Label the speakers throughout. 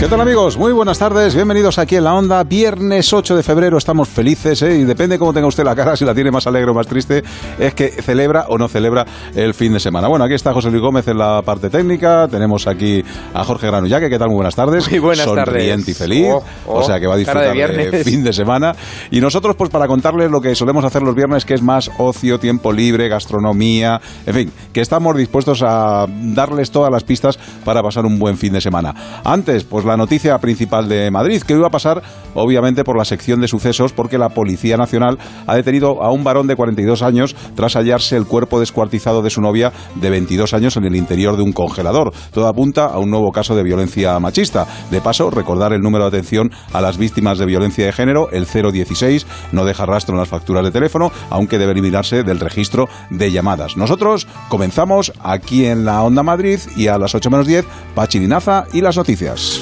Speaker 1: ¿Qué tal amigos? Muy buenas tardes, bienvenidos aquí en la onda. Viernes 8 de febrero estamos felices ¿eh? y depende cómo tenga usted la cara, si la tiene más alegre o más triste, es que celebra o no celebra el fin de semana. Bueno, aquí está José Luis Gómez en la parte técnica, tenemos aquí a Jorge Granullaque, ¿qué tal? Muy buenas tardes.
Speaker 2: Muy buenas
Speaker 1: Sonriente y feliz,
Speaker 2: oh, oh,
Speaker 1: o sea que va a disfrutar de, fin de semana. Y nosotros pues para contarles lo que solemos hacer los viernes, que es más ocio, tiempo libre, gastronomía, en fin, que estamos dispuestos a darles todas las pistas para pasar un buen fin de semana. Antes, pues la noticia principal de Madrid, que iba a pasar obviamente por la sección de sucesos porque la Policía Nacional ha detenido a un varón de 42 años tras hallarse el cuerpo descuartizado de su novia de 22 años en el interior de un congelador. Todo apunta a un nuevo caso de violencia machista. De paso, recordar el número de atención a las víctimas de violencia de género, el 016, no deja rastro en las facturas de teléfono, aunque debe eliminarse del registro de llamadas. Nosotros comenzamos aquí en la Onda Madrid y a las 8 menos 10, Pachilinaza y las noticias.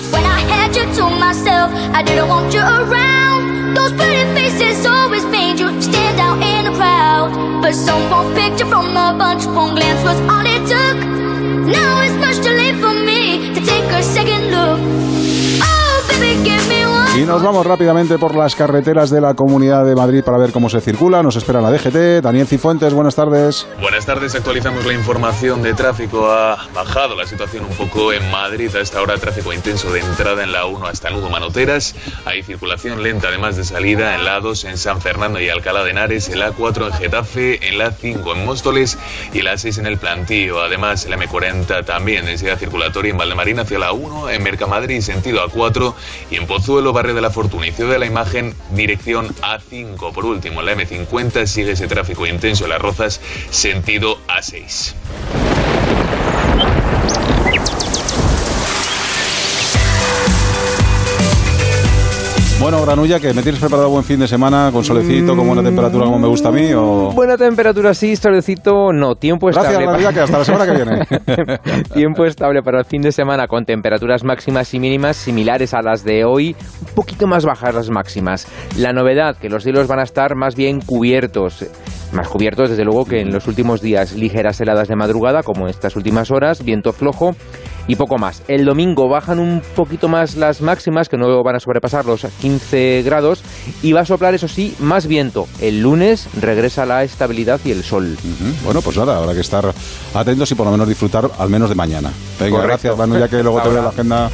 Speaker 1: You to myself. I didn't want you around. Those pretty faces always made you stand out in the crowd. But some one picture from a bunch, one glance was all it took. Now it's much too late for me to take a second look. Oh, baby, give me Y nos vamos rápidamente por las carreteras de la Comunidad de Madrid para ver cómo se circula. Nos espera la DGT. Daniel Cifuentes, buenas tardes.
Speaker 3: Buenas tardes, actualizamos la información de tráfico. Ha bajado la situación un poco en Madrid. A esta hora tráfico intenso de entrada en la 1 hasta Nudo Manoteras. Hay circulación lenta además de salida en la 2 en San Fernando y Alcalá de Henares, en la 4 en Getafe, en la 5 en Móstoles y la 6 en el Plantío. Además, la M40 también densidad circulatoria en Valdemarina hacia la 1, en Mercamadrid sentido A4 y en Pozuelo, barrio de la Fortuna de la imagen, dirección A5. Por último, la M50 sigue ese tráfico intenso en las Rozas, sentido A6.
Speaker 1: Bueno, Granulla, que me tienes preparado buen fin de semana con solecito, con buena temperatura como me gusta a mí o
Speaker 2: buena temperatura sí, solecito no, tiempo estable.
Speaker 1: Gracias, que hasta la semana que viene.
Speaker 2: tiempo estable para el fin de semana con temperaturas máximas y mínimas similares a las de hoy, un poquito más bajas las máximas. La novedad que los cielos van a estar más bien cubiertos, más cubiertos desde luego que en los últimos días, ligeras heladas de madrugada como en estas últimas horas, viento flojo y poco más. El domingo bajan un poquito más las máximas, que no van a sobrepasar los 15 grados, y va a soplar, eso sí, más viento. El lunes regresa la estabilidad y el sol.
Speaker 1: Bueno, pues nada, habrá que estar atentos y por lo menos disfrutar al menos de mañana. Venga, gracias, Manu, ya que luego te veo la agenda.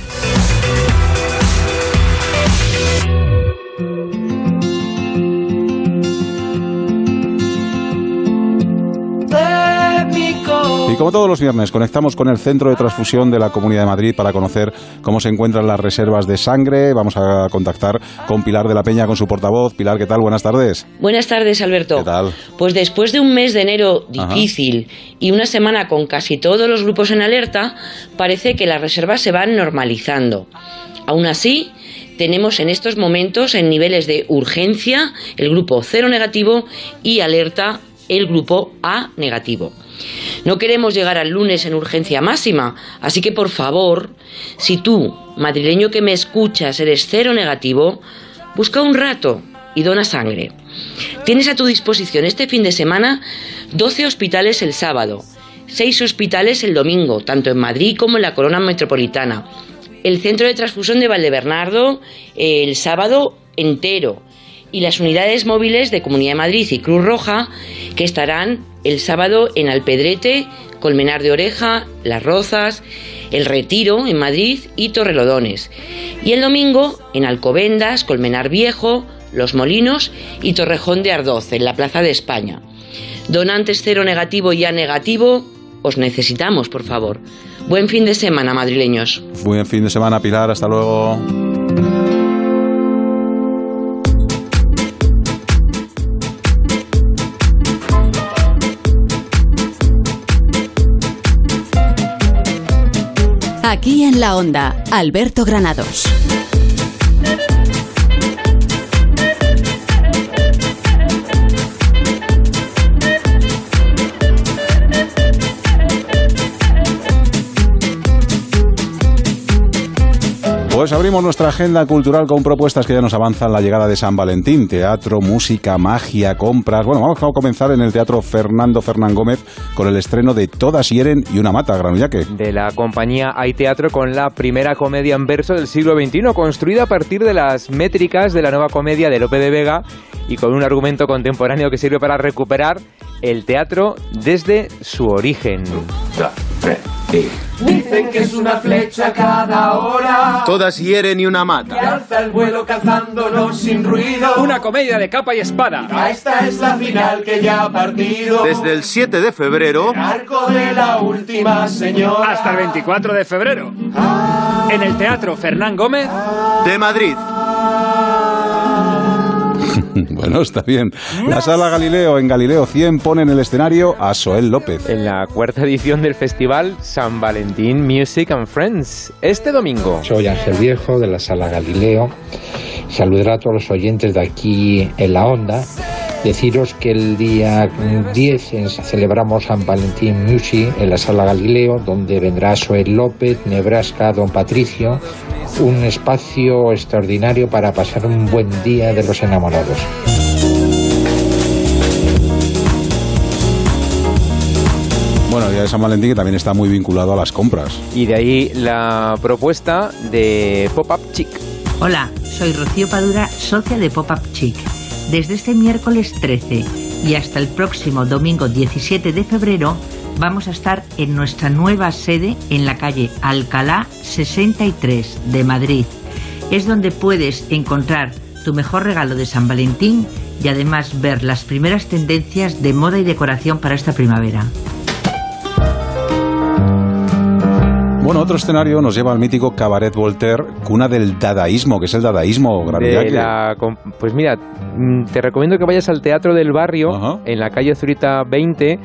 Speaker 1: Y como todos los viernes, conectamos con el Centro de Transfusión de la Comunidad de Madrid para conocer cómo se encuentran las reservas de sangre. Vamos a contactar con Pilar de la Peña, con su portavoz. Pilar, ¿qué tal? Buenas tardes.
Speaker 4: Buenas tardes, Alberto.
Speaker 1: ¿Qué tal?
Speaker 4: Pues después de un mes de enero difícil y una semana con casi todos los grupos en alerta, parece que las reservas se van normalizando. Aún así, tenemos en estos momentos en niveles de urgencia el grupo cero negativo y alerta el grupo A negativo. No queremos llegar al lunes en urgencia máxima, así que por favor, si tú, madrileño que me escuchas, eres cero negativo, busca un rato y dona sangre. Tienes a tu disposición este fin de semana 12 hospitales el sábado, 6 hospitales el domingo, tanto en Madrid como en la corona metropolitana. El centro de transfusión de Valdebernardo el sábado entero y las unidades móviles de Comunidad de Madrid y Cruz Roja que estarán el sábado en Alpedrete, Colmenar de Oreja, Las Rozas, El Retiro en Madrid y Torrelodones. Y el domingo en Alcobendas, Colmenar Viejo, Los Molinos y Torrejón de Ardoz en la Plaza de España. Donantes cero negativo y A negativo, os necesitamos, por favor. Buen fin de semana, madrileños.
Speaker 1: Buen fin de semana, Pilar. Hasta luego.
Speaker 5: Aquí en la onda, Alberto Granados.
Speaker 1: Abrimos nuestra agenda cultural con propuestas que ya nos avanzan la llegada de San Valentín. Teatro, música, magia, compras. Bueno, vamos a comenzar en el Teatro Fernando Fernán Gómez con el estreno de Todas hieren y una mata, Granullaque.
Speaker 2: De la compañía Hay Teatro con la primera comedia en verso del siglo XXI, construida a partir de las métricas de la nueva comedia de Lope de Vega y con un argumento contemporáneo que sirve para recuperar el teatro desde su origen.
Speaker 6: Dicen que es una flecha cada hora.
Speaker 7: Todas hieren y una mata.
Speaker 6: Y alza el vuelo cazándonos sin ruido.
Speaker 8: Una comedia de capa y espada.
Speaker 6: Esta es la final que ya ha partido.
Speaker 7: Desde el 7 de febrero.
Speaker 6: arco de la última señora.
Speaker 8: Hasta el 24 de febrero. En el Teatro Fernán Gómez.
Speaker 7: De Madrid.
Speaker 1: bueno, está bien. La Sala Galileo en Galileo 100 pone en el escenario a Soel López.
Speaker 2: En la cuarta edición del festival San Valentín Music and Friends, este domingo.
Speaker 9: Soy Ángel Viejo de la Sala Galileo. Saludar a todos los oyentes de aquí en la onda. Deciros que el día 10 celebramos San Valentín Music en la Sala Galileo, donde vendrá Soel López, Nebraska, Don Patricio, un espacio extraordinario para pasar un buen día de los enamorados.
Speaker 1: Bueno, el día de San Valentín que también está muy vinculado a las compras.
Speaker 2: Y de ahí la propuesta de Pop-Up Chic.
Speaker 10: Hola, soy Rocío Padura, socia de Pop-Up Chic. Desde este miércoles 13 y hasta el próximo domingo 17 de febrero vamos a estar en nuestra nueva sede en la calle Alcalá 63 de Madrid. Es donde puedes encontrar tu mejor regalo de San Valentín y además ver las primeras tendencias de moda y decoración para esta primavera.
Speaker 1: Bueno, otro escenario nos lleva al mítico Cabaret Voltaire, cuna del dadaísmo, que es el dadaísmo,
Speaker 2: la, Pues mira, mm, te recomiendo que vayas al Teatro del Barrio, en la calle Zurita 20,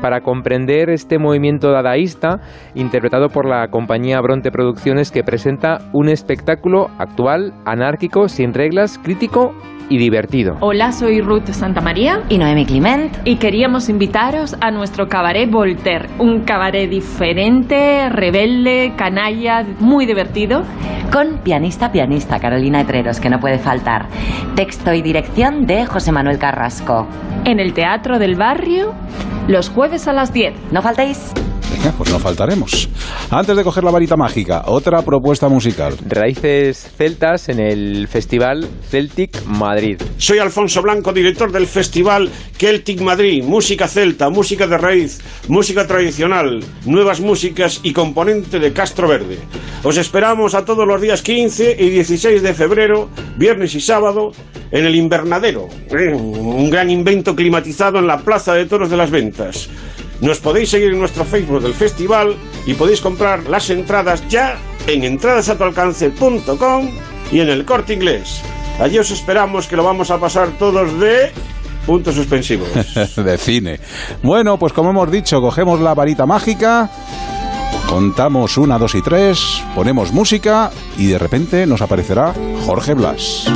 Speaker 2: para comprender este movimiento dadaísta interpretado por la compañía Bronte Producciones que presenta un espectáculo actual, anárquico, sin reglas, crítico y divertido.
Speaker 11: Hola, soy Ruth Santamaría
Speaker 12: y Noemi Clement
Speaker 11: y queríamos invitaros a nuestro cabaret Voltaire, un cabaret diferente, rebelde, canalla, muy divertido.
Speaker 12: Con pianista, pianista, Carolina Etreros, que no puede faltar. Texto y dirección de José Manuel Carrasco.
Speaker 11: En el Teatro del Barrio, los jueves a las 10.
Speaker 12: No faltéis.
Speaker 1: Venga, pues no faltaremos. Antes de coger la varita mágica, otra propuesta musical.
Speaker 2: Raíces celtas en el Festival Celtic Madrid.
Speaker 13: Soy Alfonso Blanco, director del Festival Celtic Madrid. Música celta, música de raíz, música tradicional, nuevas músicas y componente de Castro Verde. Os esperamos a todos los días 15 y 16 de febrero, viernes y sábado, en el Invernadero. ¿eh? Un gran invento climatizado en la Plaza de Toros de las Ventas. Nos podéis seguir en nuestro Facebook del festival y podéis comprar las entradas ya en entradasatualcance.com y en el corte inglés. Allí os esperamos que lo vamos a pasar todos de puntos suspensivos.
Speaker 1: de cine. Bueno, pues como hemos dicho, cogemos la varita mágica, contamos una, dos y tres, ponemos música y de repente nos aparecerá Jorge Blas.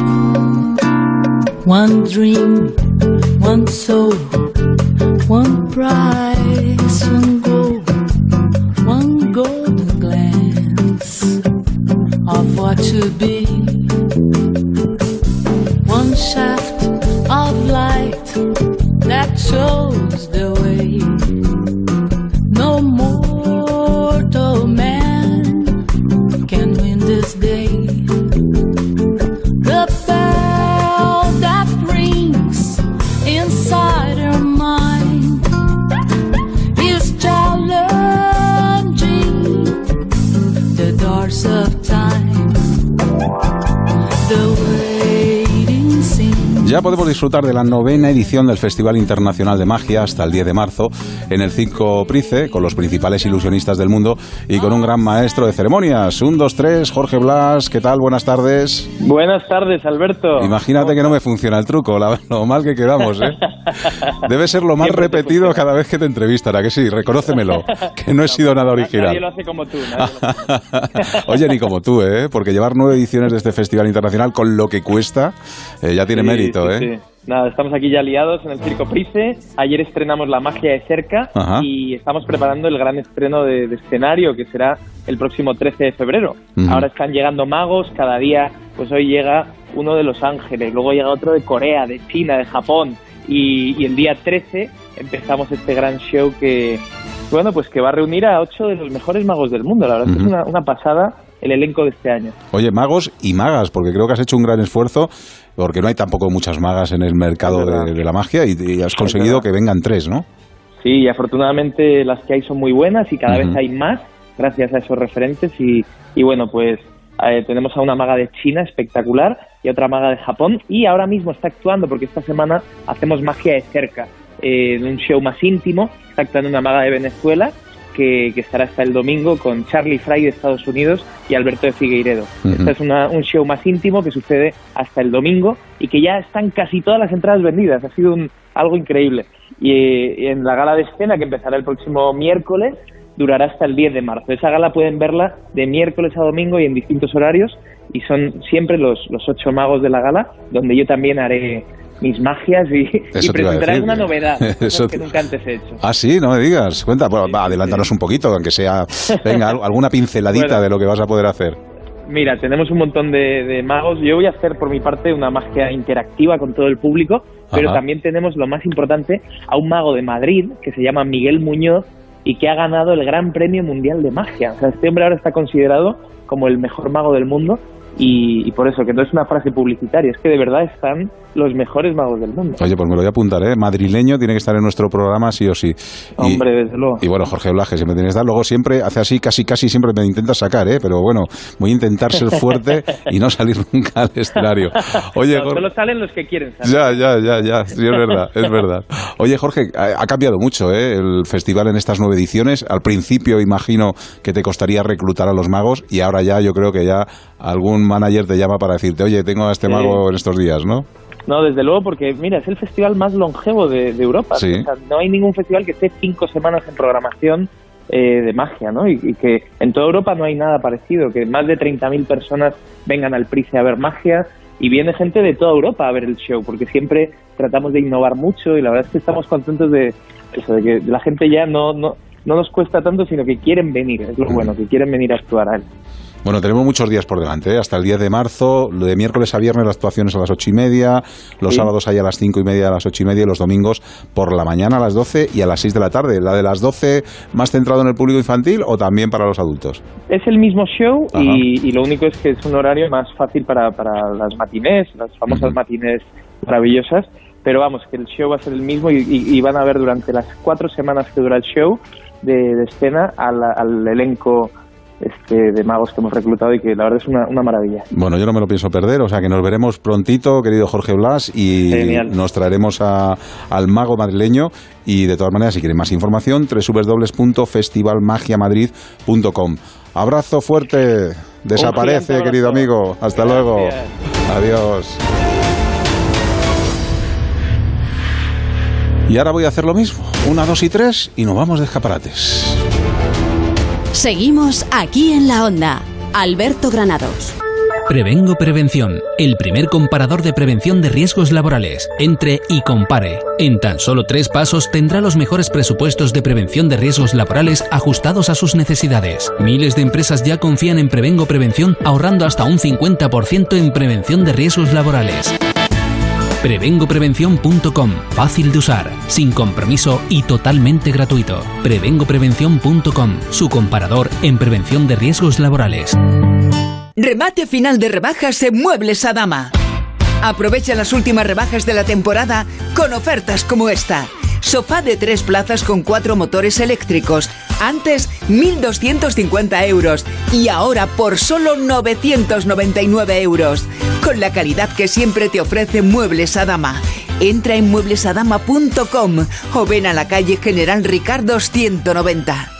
Speaker 1: One dream, one soul. One price, one gold, one golden glance of what to be. One shaft Ya podemos disfrutar de la novena edición del Festival Internacional de Magia hasta el 10 de marzo en el 5 Price con los principales ilusionistas del mundo y con un gran maestro de ceremonias. Un, dos, tres, Jorge Blas, ¿qué tal? Buenas tardes.
Speaker 14: Buenas tardes, Alberto.
Speaker 1: Imagínate que no me funciona el truco, lo mal que quedamos, ¿eh? Debe ser lo más repetido cada vez que te entrevistan, ¿a que sí? Reconócemelo, que no he sido nada original.
Speaker 14: Nadie lo hace como tú.
Speaker 1: Oye, ni como tú, ¿eh? Porque llevar nueve ediciones de este Festival Internacional con lo que cuesta eh, ya tiene mérito. Poquito, ¿eh?
Speaker 14: Sí. Nada, estamos aquí ya liados en el Circo Price. Ayer estrenamos La magia de cerca
Speaker 1: Ajá.
Speaker 14: y estamos preparando el gran estreno de, de escenario que será el próximo 13 de febrero.
Speaker 1: Ujú.
Speaker 14: Ahora están llegando magos, cada día, pues hoy llega uno de Los Ángeles, luego llega otro de Corea, de China, de Japón y, y el día 13 empezamos este gran show que, bueno, pues que va a reunir a ocho de los mejores magos del mundo. La verdad es que es una, una pasada el elenco de este año.
Speaker 1: Oye, magos y magas, porque creo que has hecho un gran esfuerzo, porque no hay tampoco muchas magas en el mercado de, de la magia y, y has conseguido que vengan tres, ¿no?
Speaker 14: Sí, y afortunadamente las que hay son muy buenas y cada vez hay más gracias a esos referentes y, y bueno, pues eh, tenemos a una maga de China espectacular y otra maga de Japón y ahora mismo está actuando porque esta semana hacemos magia de cerca eh, en un show más íntimo, está actuando una maga de Venezuela que, que estará hasta el domingo con Charlie Fry de Estados Unidos y Alberto de Figueiredo. Este es una- un show más íntimo que sucede hasta el domingo y que ya están casi todas las entradas vendidas. Ha sido un- algo increíble. Y eh, en la gala de escena que empezará el próximo miércoles durará hasta el 10 de marzo. Esa gala pueden verla de miércoles a domingo y en distintos horarios y son siempre los, los ocho magos de la gala donde yo también haré mis magias y, y
Speaker 1: decir,
Speaker 14: una novedad
Speaker 1: eso
Speaker 14: que nunca antes he hecho.
Speaker 1: Ah, sí, no me digas. Cuenta, bueno, va, adelántanos un poquito, aunque sea, venga, al- alguna pinceladita
Speaker 14: Bueno.
Speaker 1: de lo que vas a poder hacer.
Speaker 14: Mira, tenemos un montón de, de magos. Yo voy a hacer por mi parte una magia interactiva con todo el público, pero
Speaker 1: Ajá.
Speaker 14: también tenemos lo más importante a un mago de Madrid que se llama Miguel Muñoz y que ha ganado el Gran Premio Mundial de Magia. O sea, este hombre ahora está considerado como el mejor mago del mundo y, y por eso, que no es una frase publicitaria, es que de verdad están los mejores magos del mundo.
Speaker 1: Oye, pues me lo voy a apuntar, ¿eh? Madrileño tiene que estar en nuestro programa sí o sí. Y-
Speaker 14: Hombre, desde luego.
Speaker 1: Y bueno, Jorge Blaje siempre tiene que estar. Luego siempre hace así, casi casi siempre me intenta sacar, ¿eh? Pero bueno, voy a intentar ser fuerte y no salir nunca al escenario. Oye,
Speaker 14: No,
Speaker 1: Jorge-
Speaker 14: solo salen los que quieren salir.
Speaker 1: Ya, ya, ya, ya, sí, es verdad, es verdad. Oye, Jorge, ha ha cambiado mucho ¿eh? el festival en estas nueve ediciones. Al principio imagino que te costaría reclutar a los magos y ahora ya yo creo que ya algún manager te llama para decirte, oye, tengo a este
Speaker 14: Sí.
Speaker 1: mago en estos días, ¿no?
Speaker 14: No, desde luego, porque mira, es el festival más longevo de, de Europa.
Speaker 1: Sí.
Speaker 14: O sea, no hay ningún festival que esté cinco semanas en programación eh, de magia, ¿no? Y, y que en toda Europa no hay nada parecido, que más de 30.000 personas vengan al Price a ver magia y viene gente de toda Europa a ver el show, porque siempre tratamos de innovar mucho y la verdad es que estamos contentos de eso, de que la gente ya no, no, no nos cuesta tanto, sino que quieren venir, es lo bueno, que quieren venir a actuar a él.
Speaker 1: Bueno, tenemos muchos días por delante, ¿eh? hasta el 10 de marzo, de miércoles a viernes las actuaciones a las ocho y media, los
Speaker 14: Sí.
Speaker 1: sábados hay a las cinco y media a las ocho y media y los domingos por la mañana a las 12 y a las 6 de la tarde. ¿La de las 12 más centrado en el público infantil o también para los adultos?
Speaker 14: Es el mismo show y, y lo único es que es un horario más fácil para, para las matinés, las famosas matinés maravillosas. Pero vamos, que el show va a ser el mismo y, y- y van a ver durante las cuatro semanas que dura el show de, de escena al, al elenco este, de magos que hemos reclutado y que la verdad es una, una maravilla.
Speaker 1: Bueno, yo no me lo pienso perder, o sea que nos veremos prontito, querido Jorge Blas, y
Speaker 14: Genial.
Speaker 1: nos traeremos a- al mago madrileño. Y de todas maneras, si quieren más información, www.festivalmagiamadrid.com. Abrazo fuerte, desaparece, querido amigo. Hasta luego. Adiós. Y ahora voy a hacer lo mismo. Una, dos y tres, y nos vamos de escaparates.
Speaker 5: Seguimos aquí en la onda. Alberto Granados.
Speaker 15: Prevengo Prevención, el primer comparador de prevención de riesgos laborales. Entre y compare. En tan solo tres pasos tendrá los mejores presupuestos de prevención de riesgos laborales ajustados a sus necesidades. Miles de empresas ya confían en Prevengo Prevención ahorrando hasta un 50% en prevención de riesgos laborales. Prevengoprevención.com. Fácil de usar, sin compromiso y totalmente gratuito. Prevengoprevención.com. Su comparador en prevención de riesgos laborales.
Speaker 16: Remate final de rebajas en Muebles a Dama. Aprovecha las últimas rebajas de la temporada con ofertas como esta. Sofá de tres plazas con cuatro motores eléctricos. Antes 1.250 euros y ahora por solo 999 euros. Con la calidad que siempre te ofrece Muebles a Dama. Entra en mueblesadama.com o ven a la calle General Ricardo 190.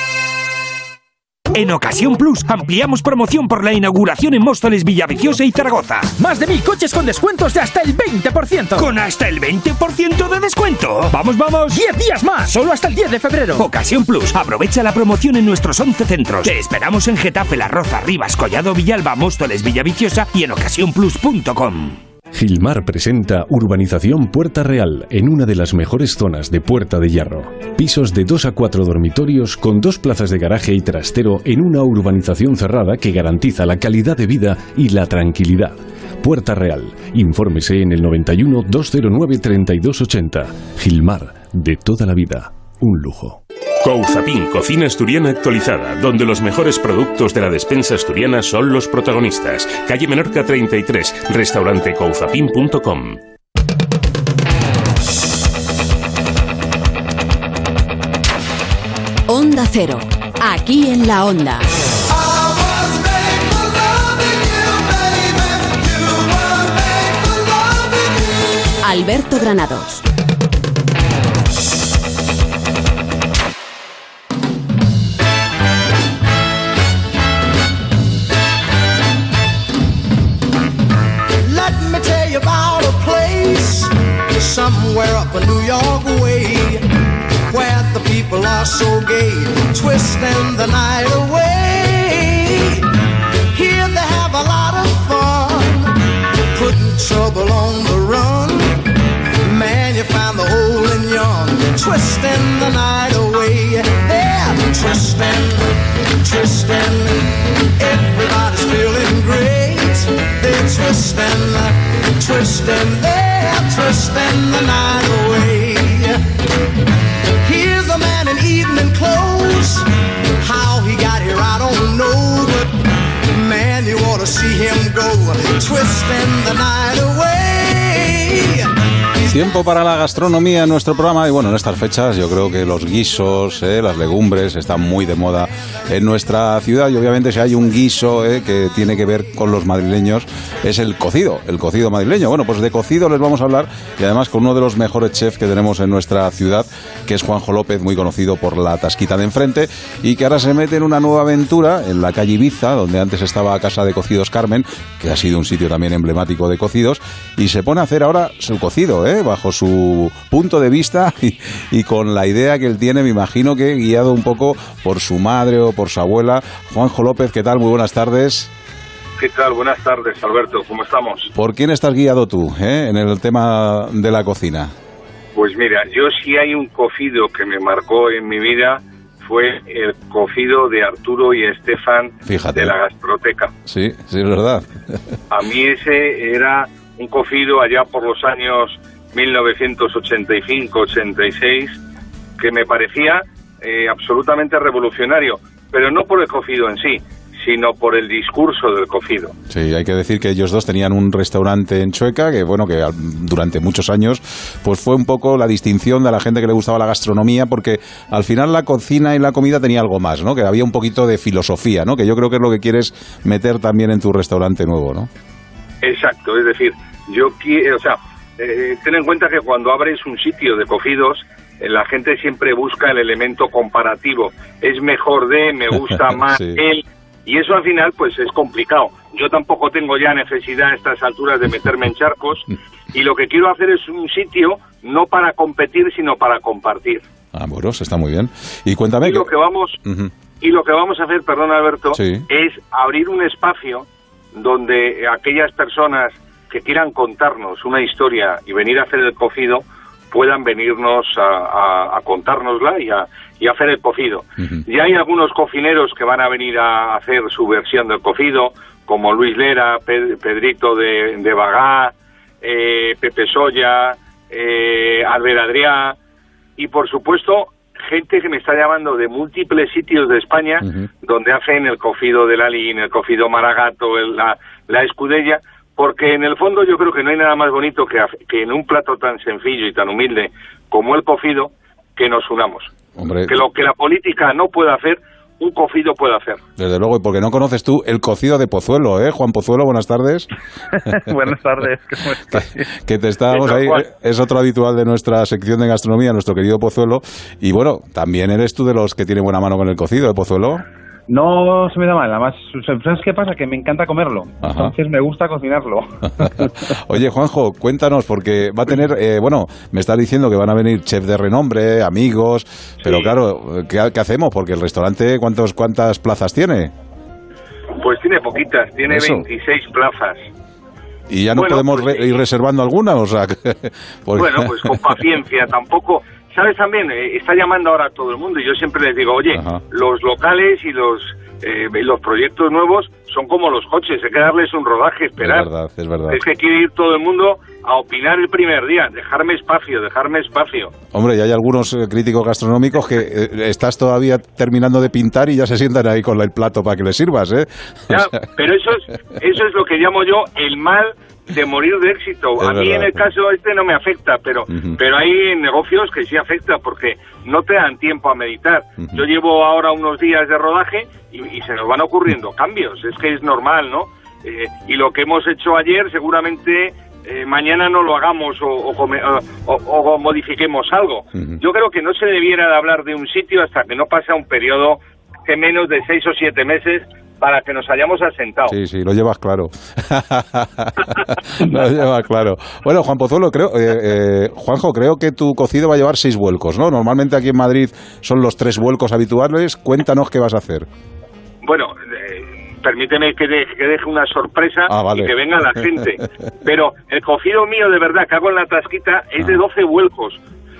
Speaker 17: En Ocasión Plus ampliamos promoción por la inauguración en Móstoles, Villaviciosa y Zaragoza.
Speaker 18: Más de mil coches con descuentos de hasta el 20%.
Speaker 17: ¿Con hasta el 20% de descuento?
Speaker 18: ¡Vamos, vamos! ¡10 días más! Solo hasta el 10 de febrero.
Speaker 17: Ocasión Plus. Aprovecha la promoción en nuestros 11 centros. Te esperamos en Getafe, La Roza, Rivas, Collado, Villalba, Móstoles, Villaviciosa y en ocasiónplus.com.
Speaker 19: Gilmar presenta Urbanización Puerta Real en una de las mejores zonas de Puerta de Hierro. Pisos de 2 a 4 dormitorios con dos plazas de garaje y trastero en una urbanización cerrada que garantiza la calidad de vida y la tranquilidad. Puerta Real. Infórmese en el 91 209 3280. Gilmar, de toda la vida. Un lujo.
Speaker 20: Couzapin, cocina asturiana actualizada, donde los mejores productos de la despensa asturiana son los protagonistas. Calle Menorca 33, restaurante couzapin.com.
Speaker 5: Onda Cero, aquí en la Onda. Alberto Granados.
Speaker 21: Somewhere up in New York way where the people are so gay, twisting the night away. Here they have a lot of fun, putting trouble on the run. Man, you find the old and young, twisting the night away. They're twisting, twisting. Everybody's feeling great. They're twisting, uh, twisting. They're twisting the night away. Here's a man in evening clothes. How he got here, I don't know. But man, you ought to see him go. Twisting the night away.
Speaker 1: Tiempo para la gastronomía en nuestro programa y bueno, en estas fechas yo creo que los guisos, eh, las legumbres están muy de moda en nuestra ciudad y obviamente si hay un guiso eh, que tiene que ver con los madrileños es el cocido, el cocido madrileño. Bueno, pues de cocido les vamos a hablar y además con uno de los mejores chefs que tenemos en nuestra ciudad, que es Juanjo López, muy conocido por la tasquita de enfrente y que ahora se mete en una nueva aventura en la calle Ibiza, donde antes estaba Casa de Cocidos Carmen, que ha sido un sitio también emblemático de cocidos, y se pone a hacer ahora su cocido, ¿eh? Bajo su punto de vista y, y, con la idea que él tiene, me imagino que guiado un poco por su madre o por su abuela. Juanjo López, ¿qué tal? Muy buenas tardes.
Speaker 22: ¿Qué tal? Buenas tardes, Alberto. ¿Cómo estamos?
Speaker 1: ¿Por quién estás guiado tú eh, en el tema de la cocina?
Speaker 22: Pues mira, yo sí hay un cocido que me marcó en mi vida, fue el cocido de Arturo y Estefan
Speaker 1: Fíjate.
Speaker 22: de la Gastroteca.
Speaker 1: Sí, sí, es verdad.
Speaker 22: A mí ese era un cocido allá por los años 1985-86 que me parecía eh, absolutamente revolucionario, pero no por el cocido en sí, sino por el discurso del cocido.
Speaker 1: Sí, hay que decir que ellos dos tenían un restaurante en Chueca que, bueno, que durante muchos años pues fue un poco la distinción de la gente que le gustaba la gastronomía porque al final la cocina y la comida tenía algo más, ¿no? Que había un poquito de filosofía, ¿no? Que yo creo que es lo que quieres meter también en tu restaurante nuevo, ¿no?
Speaker 22: Exacto, es decir, yo quiero, o sea, eh, ten en cuenta que cuando abres un sitio de cocidos, eh, la gente siempre busca el elemento comparativo. Es mejor de, me gusta más
Speaker 1: Sí.
Speaker 22: él, y eso al final pues es complicado. Yo tampoco tengo ya necesidad a estas alturas de meterme en charcos y lo que quiero hacer es un sitio no para competir, sino para compartir.
Speaker 1: Ah, bueno, eso está muy bien. Y cuéntame...
Speaker 22: Y lo que vamos y lo que vamos a hacer, perdón Alberto,
Speaker 1: Sí.
Speaker 22: es abrir un espacio donde aquellas personas que quieran contarnos una historia y venir a hacer el cocido puedan venirnos a, a- a contárnosla y a, y a hacer el cocido. Ya hay algunos cocineros que van a venir a hacer su versión del cocido, como Luis Lera, Pe- Pedrito de, de Bagá, eh, Pepe Soya, eh, Albert Adrià, y por supuesto gente que me está llamando de múltiples sitios de España donde hacen el cocido del Alín, el cocido Maragato, el- la, la escudella, porque en el fondo yo creo que no hay nada más bonito que, que en un plato tan sencillo y tan humilde como el cocido, que nos unamos.
Speaker 1: Hombre,
Speaker 22: Que lo que la política no puede hacer, un cocido puede hacer.
Speaker 1: desde luego, y porque no conoces tú el cocido de Pozuelo, ¿eh? Juan Pozuelo, buenas tardes.
Speaker 23: Buenas tardes, ¿cómo estás?
Speaker 1: que te estábamos
Speaker 23: Sí,
Speaker 1: ahí,
Speaker 23: cual.
Speaker 1: es otro habitual de nuestra sección de gastronomía, nuestro querido Pozuelo. Y bueno, también eres tú de los que tiene buena mano con el cocido de Pozuelo.
Speaker 23: No se me da mal, además, ¿sabes qué pasa? Que me encanta comerlo. Entonces me gusta cocinarlo.
Speaker 1: Oye, Juanjo, cuéntanos, porque va a tener, eh, bueno, me estás diciendo que van a venir chefs de renombre, amigos, pero claro, ¿qué, qué hacemos? Porque el restaurante, ¿cuántos, ¿cuántas plazas tiene?
Speaker 22: Pues tiene poquitas, tiene
Speaker 1: Eso.
Speaker 22: 26 plazas.
Speaker 1: Y ya no
Speaker 22: Bueno,
Speaker 1: podemos
Speaker 22: pues,
Speaker 1: re- ir reservando alguna, o sea, que- porque-
Speaker 22: Bueno, pues con paciencia, tampoco. ¿Sabes también? Eh, está llamando ahora a todo el mundo y yo siempre les digo, oye, los locales y los eh, los proyectos nuevos son como los coches, hay que darles un rodaje,
Speaker 1: es
Speaker 22: esperar.
Speaker 1: verdad, es verdad.
Speaker 22: Es que quiere ir todo el mundo a opinar el primer día, dejarme espacio, dejarme espacio.
Speaker 1: Hombre, y hay algunos eh, críticos gastronómicos que eh, estás todavía terminando de pintar y ya se sientan ahí con el plato para que les sirvas, ¿eh? O
Speaker 22: Ya,
Speaker 1: sea,
Speaker 22: pero eso es, eso es lo que llamo yo el mal de morir de éxito.
Speaker 1: Es
Speaker 22: a mí
Speaker 1: verdad.
Speaker 22: en el caso este no me afecta, pero pero hay negocios que sí afecta porque no te dan tiempo a meditar. Yo llevo ahora unos días de rodaje y, y se nos van ocurriendo cambios. Es que es normal, ¿no? Eh, y lo que hemos hecho ayer seguramente eh, mañana no lo hagamos o, o come- o- o- o modifiquemos algo. Yo creo que no se debiera de hablar de un sitio hasta que no pasa un periodo que menos de seis o siete meses para que nos hayamos asentado.
Speaker 1: Sí, sí, lo llevas claro. lo llevas claro. Bueno, Juan Pozuelo, creo, eh, eh, Juanjo, creo que tu cocido va a llevar seis vuelcos, ¿no? Normalmente aquí en Madrid son los tres vuelcos habituales. Cuéntanos qué vas a hacer.
Speaker 22: Bueno, eh, permíteme que, de- que deje una sorpresa
Speaker 1: Ah, vale.
Speaker 22: y que venga la gente. Pero el cocido mío, de verdad, que hago en la tasquita, es
Speaker 1: Ah.
Speaker 22: de 12 vuelcos.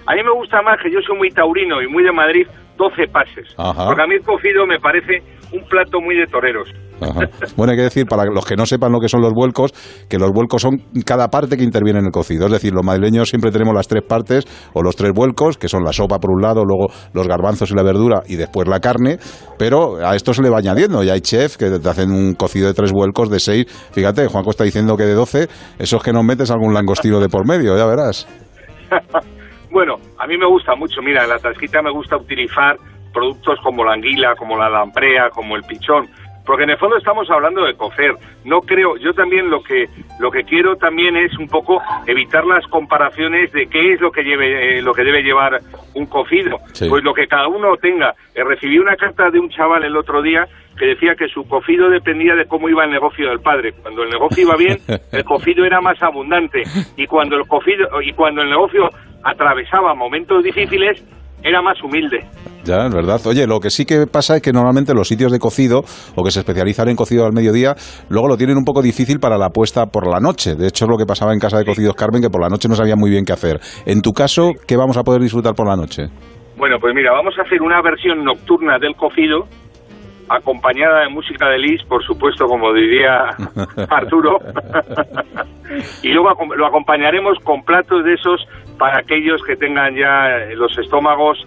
Speaker 22: A mí me gusta más, que yo soy muy taurino y muy de Madrid, 12 pases.
Speaker 1: Ajá.
Speaker 22: Porque a mí el cocido me parece un plato muy de toreros.
Speaker 1: Ajá. Bueno, hay que decir, para los que no sepan lo que son los vuelcos, que los vuelcos son cada parte que interviene en el cocido. Es decir, los madrileños siempre tenemos las tres partes o los tres vuelcos, que son la sopa por un lado, luego los garbanzos y la verdura y después la carne, pero a esto se le va añadiendo. Y hay chefs que te hacen un cocido de tres vuelcos, de seis. Fíjate, Juanco está diciendo que de doce, eso es que nos metes algún langostino de por medio, ya verás.
Speaker 22: Bueno, a mí me gusta mucho, mira, en la tasquita me gusta utilizar productos como la anguila, como la lamprea, como el pichón, porque en el fondo estamos hablando de cocer. No creo, yo también lo que lo que quiero también es un poco evitar las comparaciones de qué es lo que lleve eh, lo que debe llevar un cocido,
Speaker 24: Sí.
Speaker 22: pues lo que cada uno tenga. Eh, recibí una carta de un chaval el otro día que decía que su cocido dependía de cómo iba el negocio del padre. Cuando el negocio iba bien, el cocido era más abundante y cuando el cocido y cuando el negocio atravesaba momentos difíciles era más humilde.
Speaker 1: Ya, es verdad. Oye, lo que sí que pasa es que normalmente los sitios de cocido o que se especializan en cocido al mediodía, luego lo tienen un poco difícil para la puesta por la noche. De hecho, es lo que pasaba en casa de cocidos Carmen, que por la noche no sabía muy bien qué hacer. En tu caso, ¿qué vamos a poder disfrutar por la noche?
Speaker 22: Bueno, pues mira, vamos a hacer una versión nocturna del cocido acompañada de música de Lis, por supuesto, como diría Arturo. y luego lo acompañaremos con platos de esos para aquellos que tengan ya eh, los estómagos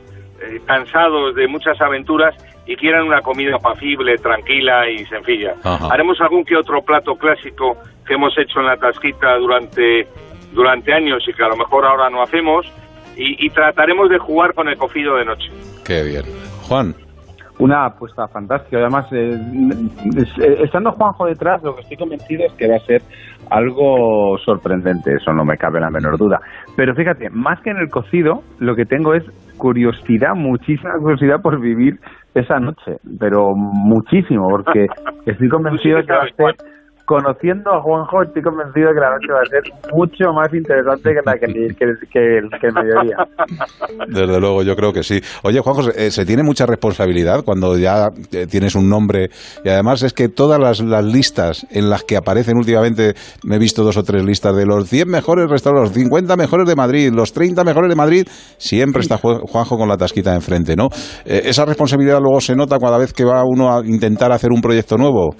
Speaker 22: eh, cansados de muchas aventuras y quieran una comida apacible, tranquila y sencilla.
Speaker 24: Ajá.
Speaker 22: Haremos algún que otro plato clásico que hemos hecho en la tasquita durante, durante años y que a lo mejor ahora no hacemos y, y trataremos de jugar con el cocido de noche.
Speaker 1: Qué bien. Juan.
Speaker 23: Una apuesta fantástica. Además, eh, eh, estando Juanjo detrás, lo que estoy convencido es que va a ser algo sorprendente. Eso no me cabe la menor duda. Pero fíjate, más que en el cocido, lo que tengo es curiosidad, muchísima curiosidad por vivir esa noche. Pero muchísimo, porque estoy convencido de que va a ser. Conociendo a Juanjo, estoy convencido de que la noche va a ser mucho más interesante que la que, el, mediodía.
Speaker 1: Desde luego, yo creo que sí. Oye, Juanjo, ¿se, eh, se tiene mucha responsabilidad cuando ya eh, tienes un nombre? Y además es que todas las, las listas en las que aparecen últimamente, me he visto dos o tres listas de los 100 mejores restaurantes, los 50 mejores de Madrid, los 30 mejores de Madrid, siempre está Ju- Juanjo con la tasquita enfrente, ¿no? Eh, esa responsabilidad luego se nota cada vez que va uno a intentar hacer un proyecto nuevo.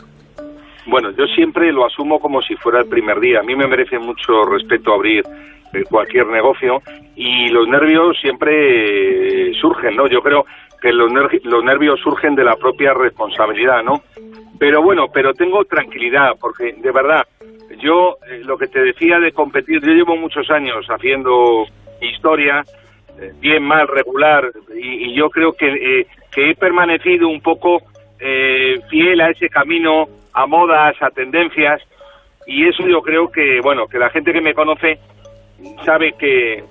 Speaker 22: Bueno, yo siempre lo asumo como si fuera el primer día. A mí me merece mucho respeto abrir eh, cualquier negocio y los nervios siempre eh, surgen, ¿no? Yo creo que los, los nervios surgen de la propia responsabilidad, ¿no? Pero bueno, pero tengo tranquilidad porque de verdad, yo eh, lo que te decía de competir, yo llevo muchos años haciendo historia, bien, mal, regular, y, y yo creo que, eh, que he permanecido un poco eh, fiel a ese camino, a modas, a tendencias, y eso yo creo que, bueno, que la gente que me conoce sabe que,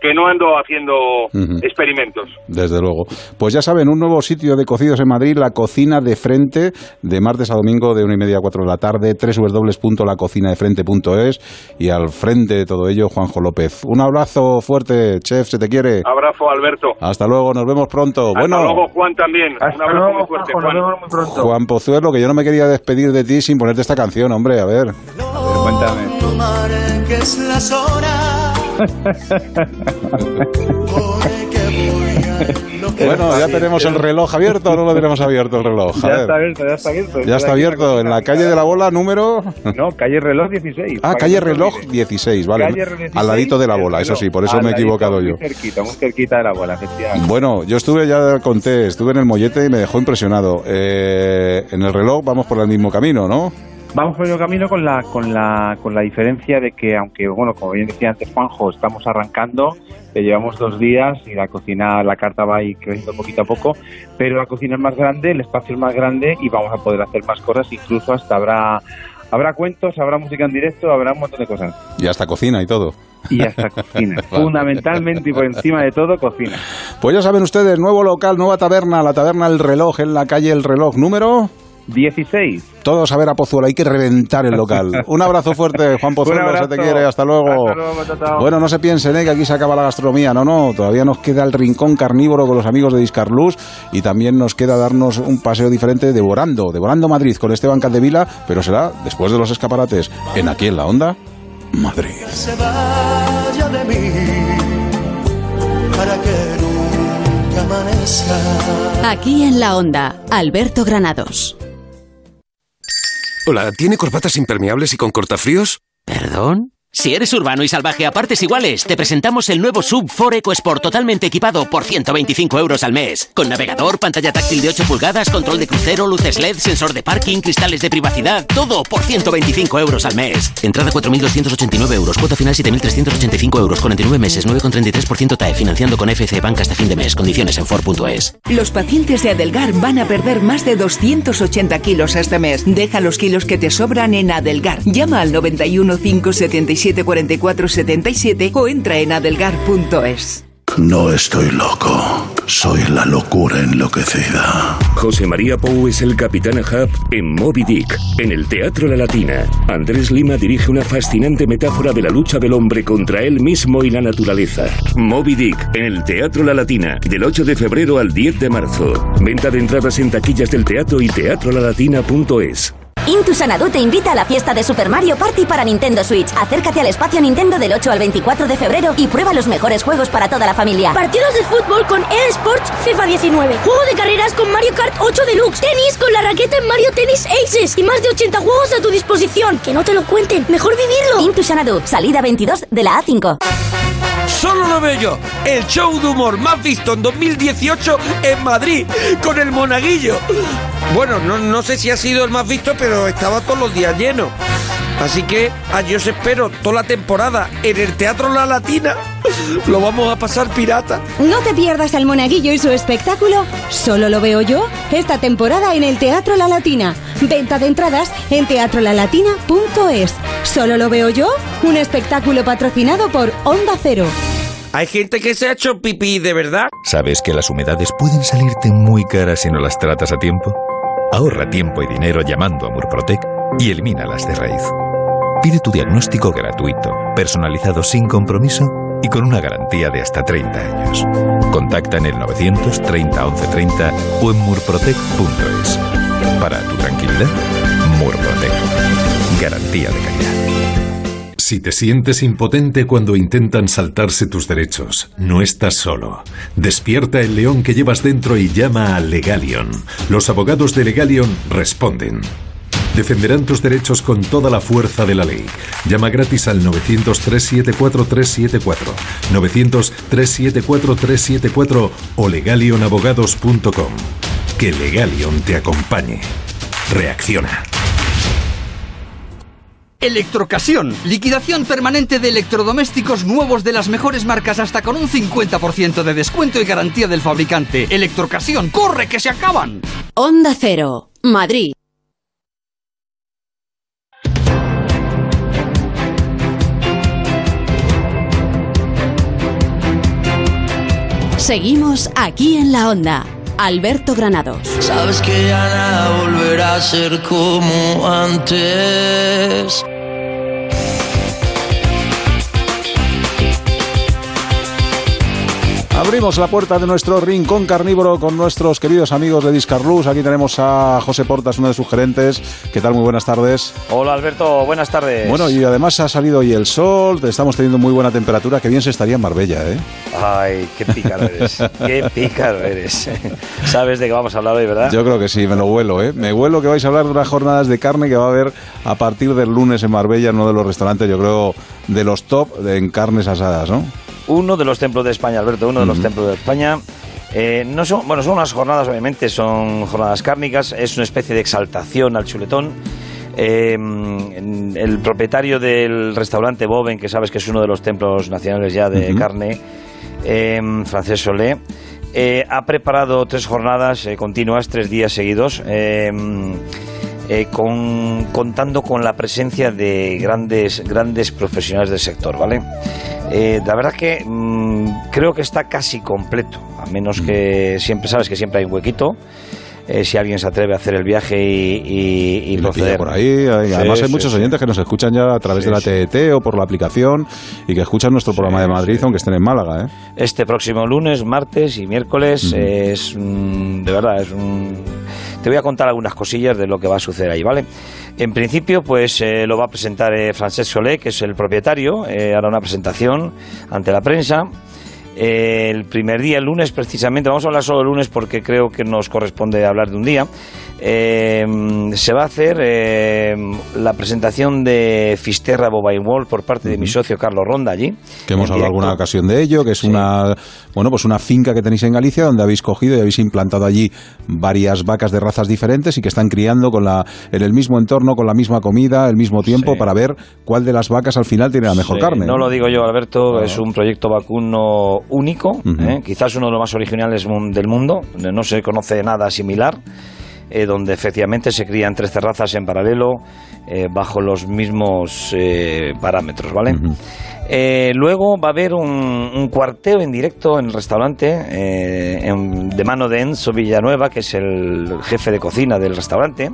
Speaker 22: que no ando haciendo
Speaker 1: Ujú.
Speaker 22: experimentos.
Speaker 1: Desde luego. Pues ya saben, un nuevo sitio de cocidos en Madrid, la cocina de frente, de martes a domingo de una y media a cuatro de la tarde, www.lacocinadefrente.es y al frente de todo ello, Juanjo López. Un abrazo fuerte, chef, se te quiere.
Speaker 22: Abrazo, Alberto.
Speaker 1: Hasta luego, nos vemos pronto.
Speaker 22: Hasta
Speaker 1: bueno,
Speaker 22: luego, Juan, también. Un abrazo muy fuerte, Juan.
Speaker 1: Juan Pozuelo, que yo no me quería despedir de ti sin ponerte esta canción, hombre, a ver.
Speaker 23: Cuéntame.
Speaker 21: No marques las horas.
Speaker 1: Bueno, ya tenemos el reloj abierto o no lo tenemos abierto el reloj.
Speaker 23: Ya está abierto, ya está abierto.
Speaker 1: Ya está abierto en la calle de la bola número.
Speaker 23: No, calle reloj 16.
Speaker 1: Ah, calle reloj
Speaker 23: olvide.
Speaker 1: 16, vale.
Speaker 23: Calle reloj 16,
Speaker 1: Al ladito de la bola, eso sí, por eso me he equivocado yo.
Speaker 23: Muy cerquita, muy cerquita de la bola, efectivamente.
Speaker 1: Bueno, yo estuve, ya conté, estuve en el mollete y me dejó impresionado. Eh, en el reloj vamos por el mismo camino, ¿no?
Speaker 23: Vamos por el camino con la, con la, con la diferencia de que, aunque, bueno, como bien decía antes Juanjo, estamos arrancando, eh, llevamos dos días y la cocina, la carta va a ir creciendo poquito a poco, pero la cocina es más grande, el espacio es más grande y vamos a poder hacer más cosas, incluso hasta habrá, habrá cuentos, habrá música en directo, habrá un montón de cosas.
Speaker 1: Y hasta cocina y todo.
Speaker 23: Y hasta cocina. Fundamentalmente y por encima de todo, cocina.
Speaker 1: Pues ya saben ustedes, nuevo local, nueva taberna, la taberna El Reloj, en la calle El Reloj, número...
Speaker 23: 16.
Speaker 1: Todos a ver a Pozuelo, hay que reventar el local. Un abrazo fuerte, Juan Pozuelo, se te quiere, hasta luego.
Speaker 23: Hasta luego, chao, chao.
Speaker 1: Bueno, no se piensen ¿eh? que aquí se acaba la gastronomía, no, no, todavía nos queda el rincón carnívoro con los amigos de Discarlus y también nos queda darnos un paseo diferente devorando, devorando Madrid con Esteban Caldevila, pero será después de los escaparates, en Aquí en la Onda, Madrid.
Speaker 21: se vaya de mí para que nunca amanezca.
Speaker 5: Aquí en la onda, Alberto Granados.
Speaker 24: Hola, ¿tiene corbatas impermeables y con cortafríos?
Speaker 25: ¿Perdón? Si eres urbano y salvaje a partes iguales, te presentamos el nuevo Sub 4 EcoSport totalmente equipado por 125 euros al mes. Con navegador, pantalla táctil de 8 pulgadas, control de crucero, luces LED, sensor de parking, cristales de privacidad, todo por 125 euros al mes. Entrada 4.289 euros, cuota final 7.385 euros, 49 meses, 9,33% TAE, financiando con FC Bank hasta fin de mes. Condiciones en Ford.es.
Speaker 16: Los pacientes de Adelgar van a perder más de 280 kilos este mes. Deja los kilos que te sobran en Adelgar. Llama al 91 577 44 77 o entra en adelgar.es.
Speaker 26: No estoy loco, soy la locura enloquecida.
Speaker 20: José María Pou es el Capitán Ahab en Moby Dick, en el Teatro La Latina. Andrés Lima dirige una fascinante metáfora de la lucha del hombre contra él mismo y la naturaleza. Moby Dick, en el Teatro La Latina, del 8 de febrero al 10 de marzo. Venta de entradas en taquillas del teatro y teatrolalatina.es.
Speaker 27: Intu Sanadu te invita a la fiesta de Super Mario Party para Nintendo Switch. Acércate al espacio Nintendo del 8 al 24 de febrero y prueba los mejores juegos para toda la familia.
Speaker 28: Partidos de fútbol con EA Sports FIFA 19. Juego de carreras con Mario Kart 8 Deluxe. Tenis con la raqueta en Mario Tennis Aces. Y más de 80 juegos a tu disposición. Que no te lo cuenten. Mejor vivirlo.
Speaker 27: Intu Sanadu, salida 22 de la A5.
Speaker 29: Solo lo veo yo, el show de humor más visto en 2018 en Madrid, con el monaguillo. Bueno, no, no sé si ha sido el más visto, pero estaba todos los días lleno. Así que os espero toda la temporada en el Teatro La Latina. Lo vamos a pasar pirata.
Speaker 30: No te pierdas al Monaguillo y su espectáculo Solo lo veo yo esta temporada en el Teatro La Latina. Venta de entradas en teatrolalatina.es. Solo lo veo yo, un espectáculo patrocinado por Onda Cero.
Speaker 29: Hay gente que se ha hecho pipí de verdad.
Speaker 31: ¿Sabes que las humedades pueden salirte muy caras si no las tratas a tiempo? Ahorra tiempo y dinero llamando a Murprotec y elimínalas de raíz. Pide tu diagnóstico gratuito, personalizado sin compromiso y con una garantía de hasta 30 años. Contacta en el 930 1130 o en murprotec.es. Para tu tranquilidad, Murprotec. Garantía de calidad.
Speaker 19: Si te sientes impotente cuando intentan saltarse tus derechos, no estás solo. Despierta el león que llevas dentro y llama a Legalion. Los abogados de Legalion responden. Defenderán tus derechos con toda la fuerza de la ley. Llama gratis al 900-374-374, 900-374-374 o legalionabogados.com. Que Legalion te acompañe. Reacciona.
Speaker 32: Electrocasión, liquidación permanente de electrodomésticos nuevos de las mejores marcas hasta con un 50% de descuento y garantía del fabricante. Electrocasión, corre que se acaban.
Speaker 5: Onda Cero, Madrid. Seguimos aquí en la onda. Alberto Granados.
Speaker 33: Sabes que ya nada volverá a ser como antes.
Speaker 1: Abrimos la puerta de nuestro rincón carnívoro con nuestros queridos amigos de Discarlus. Aquí tenemos a José Portas, uno de sus gerentes. ¿Qué tal? Muy buenas tardes.
Speaker 34: Hola Alberto, buenas tardes.
Speaker 1: Bueno, y además ha salido hoy el sol, estamos teniendo muy buena temperatura. Qué bien se estaría en Marbella, ¿eh?
Speaker 34: Ay, qué pícaro eres. qué pícaro eres. Sabes de qué vamos a hablar hoy, ¿verdad?
Speaker 1: Yo creo que sí, me lo vuelo, ¿eh? Me vuelo que vais a hablar de unas jornadas de carne que va a haber a partir del lunes en Marbella, en uno de los restaurantes, yo creo, de los top en carnes asadas, ¿no?
Speaker 34: Uno de los templos de España, Alberto, uno de los templos de España. Eh, no son, bueno, son unas jornadas, obviamente, son jornadas cárnicas, es una especie de exaltación al chuletón. Eh, el propietario del restaurante Boven, que sabes que es uno de los templos nacionales ya de carne, eh, Francés Solé, ha preparado tres jornadas continuas, tres días seguidos. Con, contando con la presencia de grandes, grandes profesionales del sector, ¿vale? Eh, la verdad que mm, creo que está casi completo, a menos que siempre sabes que siempre hay un huequito. Eh, si alguien se atreve a hacer el viaje y, y, proceder.
Speaker 1: por ahí. además hay muchos oyentes que nos escuchan ya a través de la TET o por la aplicación y que escuchan nuestro programa de Madrid aunque estén en Málaga. ¿eh?
Speaker 34: Este próximo lunes, martes y miércoles es de verdad es un te voy a contar algunas cosillas de lo que va a suceder ahí, ¿vale? En principio, pues eh, lo va a presentar eh, Francesc Solé, que es el propietario, eh, hará una presentación ante la prensa. El primer día, el lunes precisamente, vamos a hablar solo el lunes porque creo que nos corresponde hablar de un día. se va a hacer la presentación de Fisterra Bovine World por parte de mi socio Carlos Ronda allí.
Speaker 1: Que hemos hablado alguna ocasión de ello, que es una bueno, pues una finca que tenéis en Galicia donde habéis cogido y habéis implantado allí varias vacas de razas diferentes y que están criando con la, en el mismo entorno, con la misma comida, el mismo tiempo, para ver cuál de las vacas al final tiene la mejor carne.
Speaker 34: No lo digo yo, Alberto, es un proyecto vacuno único, ¿eh? quizás uno de los más originales del mundo, no se conoce nada similar. Eh, donde efectivamente se crían tres terrazas en paralelo eh, bajo los mismos parámetros, ¿vale? Luego va a haber un, cuarteo en directo en el restaurante eh, de mano de Enzo Villanueva, que es el jefe de cocina del restaurante.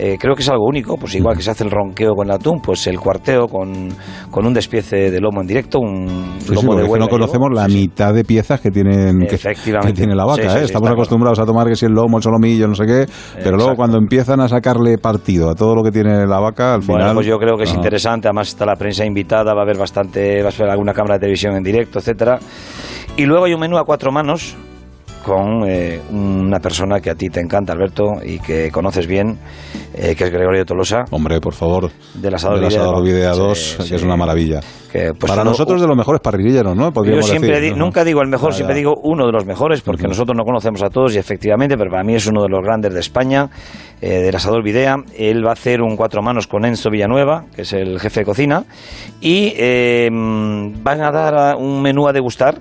Speaker 34: Eh, creo que es algo único, pues igual que se hace el ronqueo con el atún, pues el cuarteo con, con un despiece de lomo en directo, un lomo de
Speaker 1: huevo. no conocemos la mitad de piezas que, tienen, que, tiene la vaca. ¿eh? Estamos acostumbrados a tomar que si el lomo, el solomillo, no sé qué, pero luego cuando empiezan a sacarle partido a todo lo que tiene la vaca, al final...
Speaker 34: Bueno, pues yo creo que es interesante, además está la prensa invitada, va a haber bastante, va a haber alguna cámara de televisión en directo, etcétera. Y luego hay un menú a cuatro manos, con eh, una persona que a ti te encanta, Alberto, y que conoces bien, eh, que es Gregorio Tolosa.
Speaker 1: Hombre, por favor.
Speaker 34: Del asador,
Speaker 1: Videa 2, que es una maravilla. Que, pues, Para nosotros de los mejores parrilleros, ¿no?
Speaker 34: yo siempre nunca digo el mejor, siempre digo uno de los mejores, porque nosotros no conocemos a todos y efectivamente, pero para mí es uno de los grandes de España, eh, del asador Videa. Él va a hacer un cuatro manos con Enzo Villanueva, que es el jefe de cocina, y van a dar un menú a degustar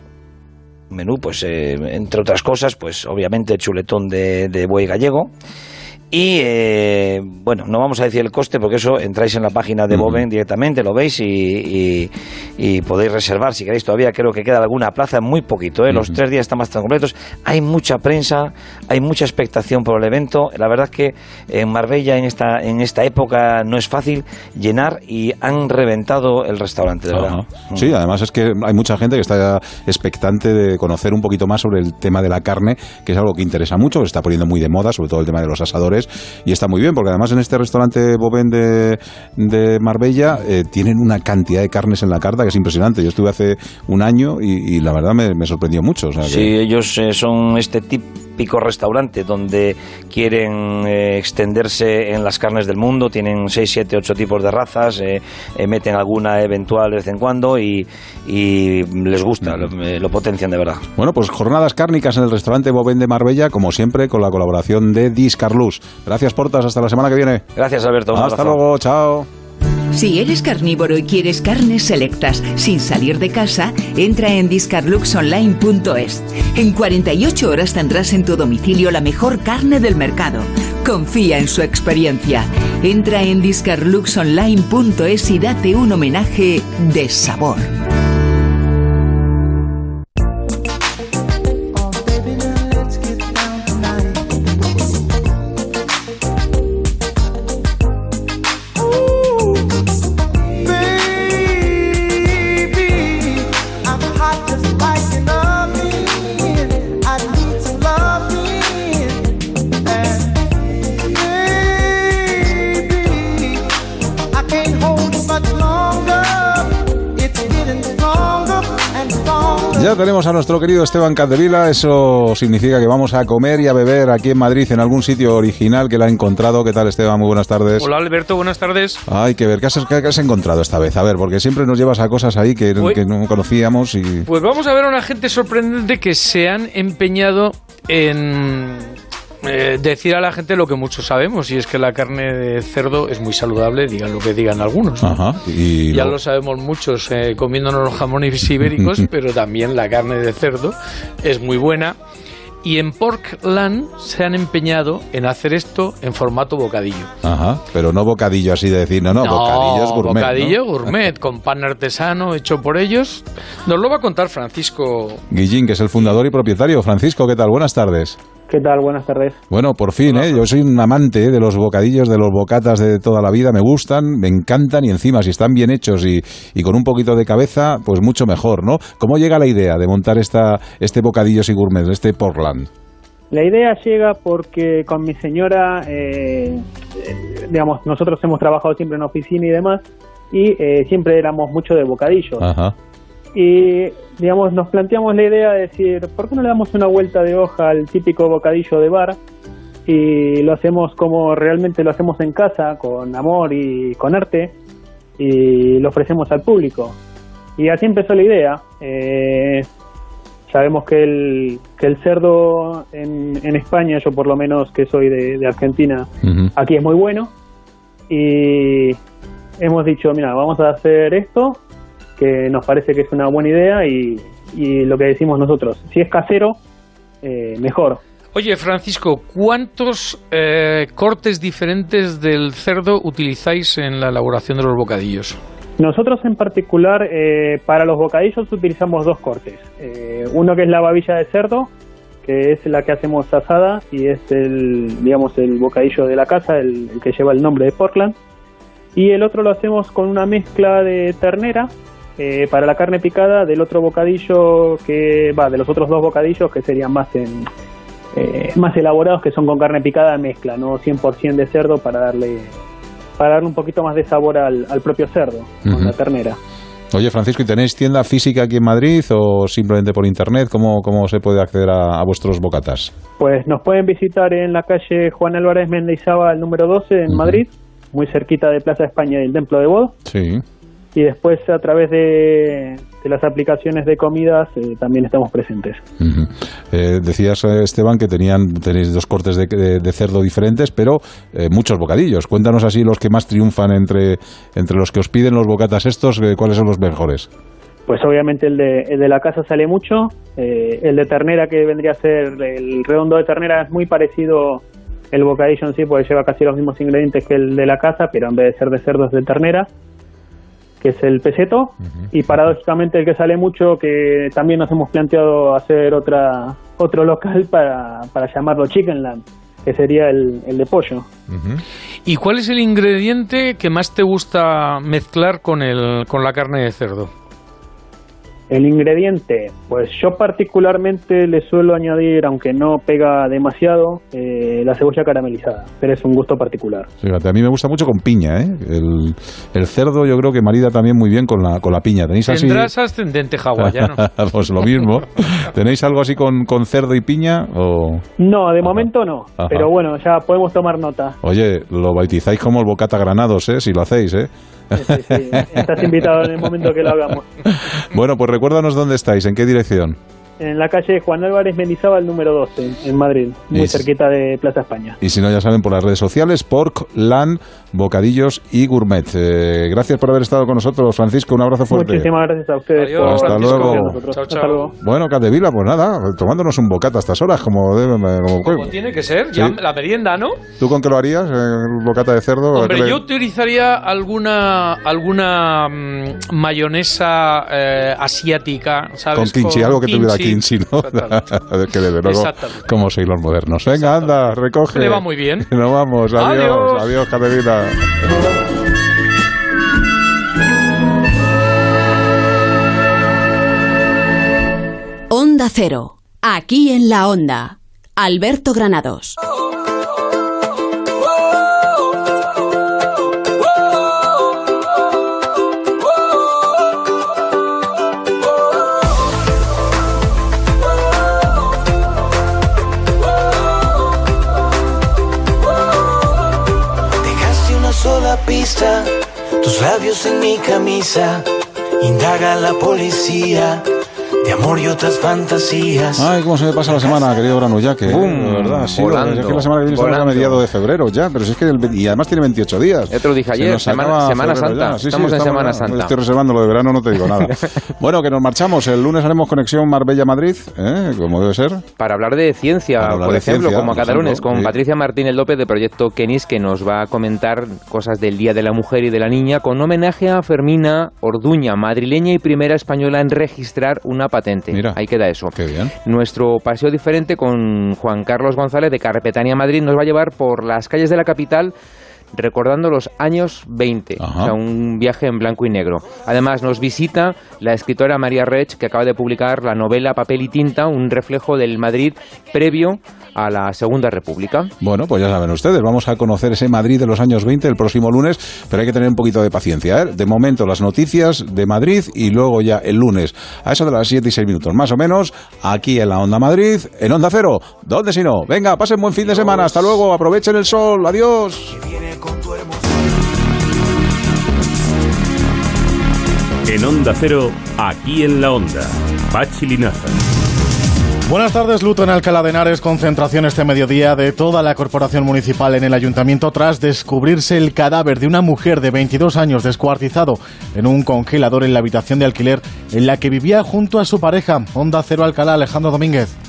Speaker 34: menú, pues eh, entre otras cosas, pues obviamente chuletón de, de buey gallego, y eh, bueno, no vamos a decir el coste porque eso entráis en la página de Boven directamente, lo veis y, podéis reservar si queréis. Todavía creo que queda alguna plaza, muy poquito. ¿eh? Los tres días están más completos. Hay mucha prensa, hay mucha expectación por el evento. La verdad es que en Marbella en esta, en esta época no es fácil llenar y han reventado el restaurante, de verdad.
Speaker 1: Sí, además es que hay mucha gente que está expectante de conocer un poquito más sobre el tema de la carne, que es algo que interesa mucho, que se está poniendo muy de moda, sobre todo el tema de los asadores y está muy bien porque además en este restaurante Boven de, de Marbella eh, tienen una cantidad de carnes en la carta que es impresionante. Yo estuve hace un año y, la verdad me, sorprendió mucho.
Speaker 34: sí, ellos eh, son este típico restaurante donde quieren eh, extenderse en las carnes del mundo, tienen 6, 7, 8 tipos de razas, meten alguna eventual de vez en cuando y, les gusta, lo, potencian de verdad.
Speaker 1: Bueno, pues jornadas cárnicas en el restaurante Boven de Marbella, como siempre, con la colaboración de Discarlus. Gracias, Portas. Hasta la semana que viene.
Speaker 34: Gracias, Alberto.
Speaker 1: Hasta luego. Chao.
Speaker 16: Si eres carnívoro y quieres carnes selectas sin salir de casa, entra en discarluxonline.es. En 48 horas tendrás en tu domicilio la mejor carne del mercado. Confía en su experiencia. Entra en discarluxonline.es y date un homenaje de sabor.
Speaker 1: Tenemos a nuestro querido Esteban Caldevila, eso significa que vamos a comer y a beber aquí en Madrid en algún sitio original que la ha encontrado. ¿Qué tal Esteban? Muy buenas tardes.
Speaker 35: Hola Alberto, buenas tardes.
Speaker 1: Ay, que ver, ¿qué has, qué has encontrado esta vez? A ver, porque siempre nos llevas a cosas ahí que,
Speaker 35: Pues-
Speaker 1: que no conocíamos y...
Speaker 35: Pues vamos a ver a una gente sorprendente que se han empeñado en eh, decir a la gente lo que muchos sabemos, y es que la carne de cerdo es muy saludable, digan lo que digan algunos. ¿no?
Speaker 1: Ajá. Y
Speaker 35: Ya
Speaker 1: lo-
Speaker 35: lo sabemos muchos eh, comiéndonos los jamones ibéricos, pero también la carne de cerdo es muy buena. Y en Porkland se han empeñado en hacer esto en formato bocadillo.
Speaker 1: Ajá, pero no bocadillo así de decir, no, no, bocadillos gourmet. ¿no?
Speaker 35: bocadillo gourmet, con pan artesano hecho por ellos. Nos lo va a contar Francisco
Speaker 1: Guillín, que es el fundador y propietario. Francisco, ¿qué tal? Buenas tardes.
Speaker 36: ¿Qué tal? Buenas tardes.
Speaker 1: Bueno, por fin, ¿eh? Yo soy un amante ¿eh? de los bocadillos, de los bocatas de toda la vida. Me gustan, me encantan y encima, si están bien hechos y, y con un poquito de cabeza, pues mucho mejor, ¿no? ¿Cómo llega la idea de montar esta, este bocadillos y gourmet, este Portland?
Speaker 36: La idea llega porque con mi señora, eh, eh, digamos, nosotros hemos trabajado siempre en oficina y demás, y eh, siempre éramos mucho de bocadillos.
Speaker 1: Ajá.
Speaker 36: Y, digamos, nos planteamos la idea de decir, ¿por qué no le damos una vuelta de hoja al típico bocadillo de bar? Y lo hacemos como realmente lo hacemos en casa, con amor y con arte, y lo ofrecemos al público. Y así empezó la idea. Eh, sabemos que el, que el cerdo en, en España, yo por lo menos que soy de, de Argentina, aquí es muy bueno. Y hemos dicho, mira, vamos a hacer esto, que nos parece que es una buena idea y, y lo que decimos nosotros, si es casero, eh, mejor.
Speaker 35: Oye, Francisco, ¿cuántos eh, cortes diferentes del cerdo utilizáis en la elaboración de los bocadillos?
Speaker 36: Nosotros en particular, eh, para los bocadillos utilizamos dos cortes. Eh, uno que es la babilla de cerdo, que es la que hacemos asada y es el, digamos, el bocadillo de la casa, el, el que lleva el nombre de Portland. Y el otro lo hacemos con una mezcla de ternera eh, para la carne picada del otro bocadillo que va, de los otros dos bocadillos que serían más en, eh, más elaborados que son con carne picada mezcla, no 100% de cerdo para darle para darle un poquito más de sabor al, al propio cerdo con la ternera.
Speaker 1: Oye, Francisco, ¿y tenéis tienda física aquí en Madrid o simplemente por internet? ¿Cómo, cómo se puede acceder a, a vuestros bocatas?
Speaker 36: Pues nos pueden visitar en la calle Juan Álvarez Mendizábal número 12 en Madrid, muy cerquita de Plaza España y el Templo de Bodo.
Speaker 1: Sí.
Speaker 36: Y después a través de, de las aplicaciones de comidas eh, también estamos presentes.
Speaker 1: Eh, decías, eh, Esteban, que tenían tenéis dos cortes de, de- de cerdo diferentes, pero eh, muchos bocadillos. Cuéntanos así los que más triunfan entre, entre los que os piden los bocatas estos, eh, ¿cuáles son los mejores?
Speaker 36: Pues obviamente el de, el de la casa sale mucho, eh, el de ternera que vendría a ser el redondo de ternera es muy parecido el bocadillo en sí, porque lleva casi los mismos ingredientes que el de la casa, pero en vez de ser de cerdo es de ternera, que es el peseto, y paradójicamente el que sale mucho, que también nos hemos planteado hacer otra otro local para, para llamarlo Chickenland, que sería el, el de pollo.
Speaker 35: ¿Y cuál es el ingrediente que más te gusta mezclar con, el, con la carne de cerdo?
Speaker 36: El ingrediente, pues yo particularmente le suelo añadir, aunque no pega demasiado, eh, la cebolla caramelizada, pero es un gusto particular.
Speaker 1: Fíjate, a mí me gusta mucho con piña, ¿eh? El, el cerdo yo creo que marida también muy bien con la, con la piña. ¿Tenéis así?
Speaker 35: Tendrás ascendente hawaiano.
Speaker 1: pues lo mismo. ¿Tenéis algo así con, con cerdo y piña? O...
Speaker 36: No, de momento no,
Speaker 1: Ajá.
Speaker 36: pero bueno, ya podemos tomar nota.
Speaker 1: Oye, lo bautizáis como el bocata granados, ¿eh? Si lo hacéis, ¿eh?
Speaker 36: Estás invitado en el momento que lo hagamos.
Speaker 1: Bueno, pues recuérdanos dónde estáis, en qué dirección.
Speaker 36: En la calle Juan Álvarez Mendizábal número 12, en Madrid, muy
Speaker 1: Y-
Speaker 36: cerquita de Plaza España.
Speaker 1: Y si no, ya saben, por las redes sociales, Pork, Lan, Bocadillos y Gourmet. Eh, gracias por haber estado con nosotros, Francisco. Un abrazo fuerte.
Speaker 36: Muchísimas gracias a ustedes por
Speaker 1: Hasta
Speaker 36: participar
Speaker 1: luego.
Speaker 36: con nosotros. Hasta luego.
Speaker 1: Bueno, Capdevila, pues nada, tomándonos un bocata a estas horas, como. Como,
Speaker 35: Como tiene que ser, ya
Speaker 1: Sí.
Speaker 35: la merienda, ¿no?
Speaker 1: ¿Tú con qué lo harías? ¿El bocata de cerdo? ¿A qué
Speaker 35: Hombre,
Speaker 1: le-
Speaker 35: yo utilizaría alguna alguna mm, mayonesa eh, asiática, ¿sabes?
Speaker 1: Con kimchi, algo que tuviera
Speaker 35: kimchi.
Speaker 1: kimchi, ¿no? que desde luego, como sois los modernos. Venga, anda, recoge.
Speaker 35: Le va muy bien.
Speaker 1: Nos vamos, adiós,
Speaker 35: Adiós.
Speaker 1: adiós, Capdevila.
Speaker 5: Onda Cero. Aquí en la Onda. Alberto Granados.
Speaker 37: Tus labios en mi camisa, indaga la policía. De amor y otras fantasías.
Speaker 1: Ay, cómo se me pasa la semana, querido Brano, ya que.
Speaker 2: Bum,
Speaker 1: verdad, sí,
Speaker 2: volando,
Speaker 1: es que la semana que viene estamos a mediados de febrero ya, pero si es que. el- y además tiene 28 días.
Speaker 2: Ya te lo dije
Speaker 1: Se
Speaker 2: ayer,
Speaker 1: nos
Speaker 2: Semana- Semana Santa.
Speaker 1: Sí, sí,
Speaker 2: Estamos en Semana
Speaker 1: ya.
Speaker 2: Santa.
Speaker 1: Estoy reservando lo de verano, no te digo nada. bueno, que nos marchamos. El lunes haremos conexión Marbella-Madrid, ¿eh? como debe ser.
Speaker 2: Para hablar de ciencia,
Speaker 1: hablar
Speaker 2: por
Speaker 1: de
Speaker 2: ejemplo,
Speaker 1: ciencia,
Speaker 2: como a cada lunes, con
Speaker 1: sí.
Speaker 2: Patricia Martínez López de Proyecto Kenis, que nos va a comentar cosas del Día de la Mujer y de la Niña, con homenaje a Fermina Orduña, madrileña y primera española en registrar una patente.
Speaker 1: Mira.
Speaker 2: Ahí queda eso.
Speaker 1: Qué bien.
Speaker 2: Nuestro paseo diferente con Juan Carlos González de Carpetania Madrid nos va a llevar por las calles de la capital recordando los años 20, o sea, un viaje en blanco y negro. Además, nos visita la escritora María Rech, que acaba de publicar la novela Papel y Tinta, un reflejo del Madrid previo a la Segunda República.
Speaker 1: Bueno, pues ya saben ustedes, vamos a conocer ese Madrid de los años 20 el próximo lunes, pero hay que tener un poquito de paciencia. ¿eh? De momento las noticias de Madrid y luego ya el lunes, a eso de las 7 y 6 minutos, más o menos, aquí en la Onda Madrid, en Onda Cero. ¿Dónde si no? Venga, pasen buen fin de semana, hasta luego, aprovechen el sol, adiós.
Speaker 20: En Onda Cero, aquí en la Onda. Pachi Linaza.
Speaker 38: Buenas tardes, luto en Alcalá de Henares, concentración este mediodía de toda la corporación municipal en el ayuntamiento tras descubrirse el cadáver de una mujer de 22 años descuartizado en un congelador en la habitación de alquiler en la que vivía junto a su pareja. Onda Cero Alcalá, Alejandro Domínguez.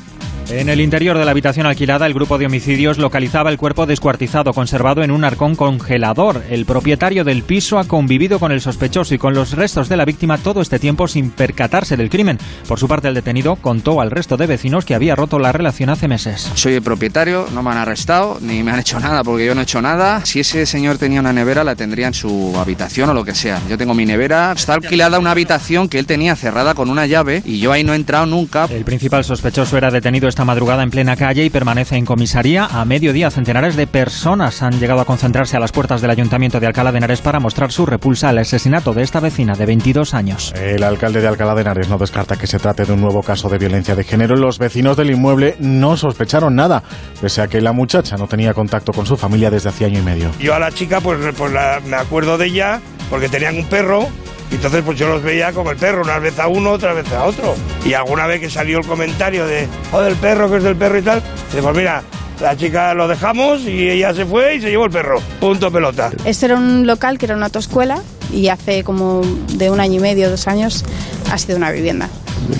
Speaker 39: En el interior de la habitación alquilada, el grupo de homicidios localizaba el cuerpo descuartizado, conservado en un arcón congelador. El propietario del piso ha convivido con el sospechoso y con los restos de la víctima todo este tiempo sin percatarse del crimen. Por su parte, el detenido contó al resto de vecinos que había roto la relación hace meses.
Speaker 40: Soy el propietario, no me han arrestado ni me han hecho nada porque yo no he hecho nada. Si ese señor tenía una nevera, la tendría en su habitación o lo que sea. Yo tengo mi nevera, está alquilada una habitación que él tenía cerrada con una llave y yo ahí no he entrado nunca.
Speaker 39: El principal sospechoso era detenido esta madrugada en plena calle y permanece en comisaría. A mediodía, centenares de personas han llegado a concentrarse a las puertas del Ayuntamiento de Alcalá de Henares para mostrar su repulsa al asesinato de esta vecina de 22 años.
Speaker 38: El alcalde de Alcalá de Henares no descarta que se trate de un nuevo caso de violencia de género. Los vecinos del inmueble no sospecharon nada, pese a que la muchacha no tenía contacto con su familia desde hacía año y medio.
Speaker 13: Yo a la chica, pues, pues la- me acuerdo de ella porque tenían un perro. Y entonces, pues yo los veía con el perro, una vez a uno, otra vez a otro. Y alguna vez que salió el comentario de, oh, del perro, que es del perro y tal, dice, pues mira, la chica lo dejamos y ella se fue y se llevó el perro. Punto pelota.
Speaker 41: Este era un local que era una autoescuela y hace como de un año y medio, dos años, ha sido una vivienda.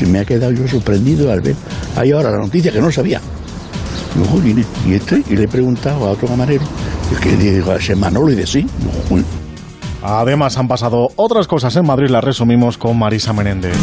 Speaker 42: Me ha quedado yo sorprendido al ver ahí ahora la noticia que no sabía. "Jolín, ¿y este? Y le he preguntado a otro camarero, y que digo, ¿ese Manolo? Y de sí. "Jolín".
Speaker 38: Además han pasado otras cosas en Madrid, las resumimos con Marisa Menéndez.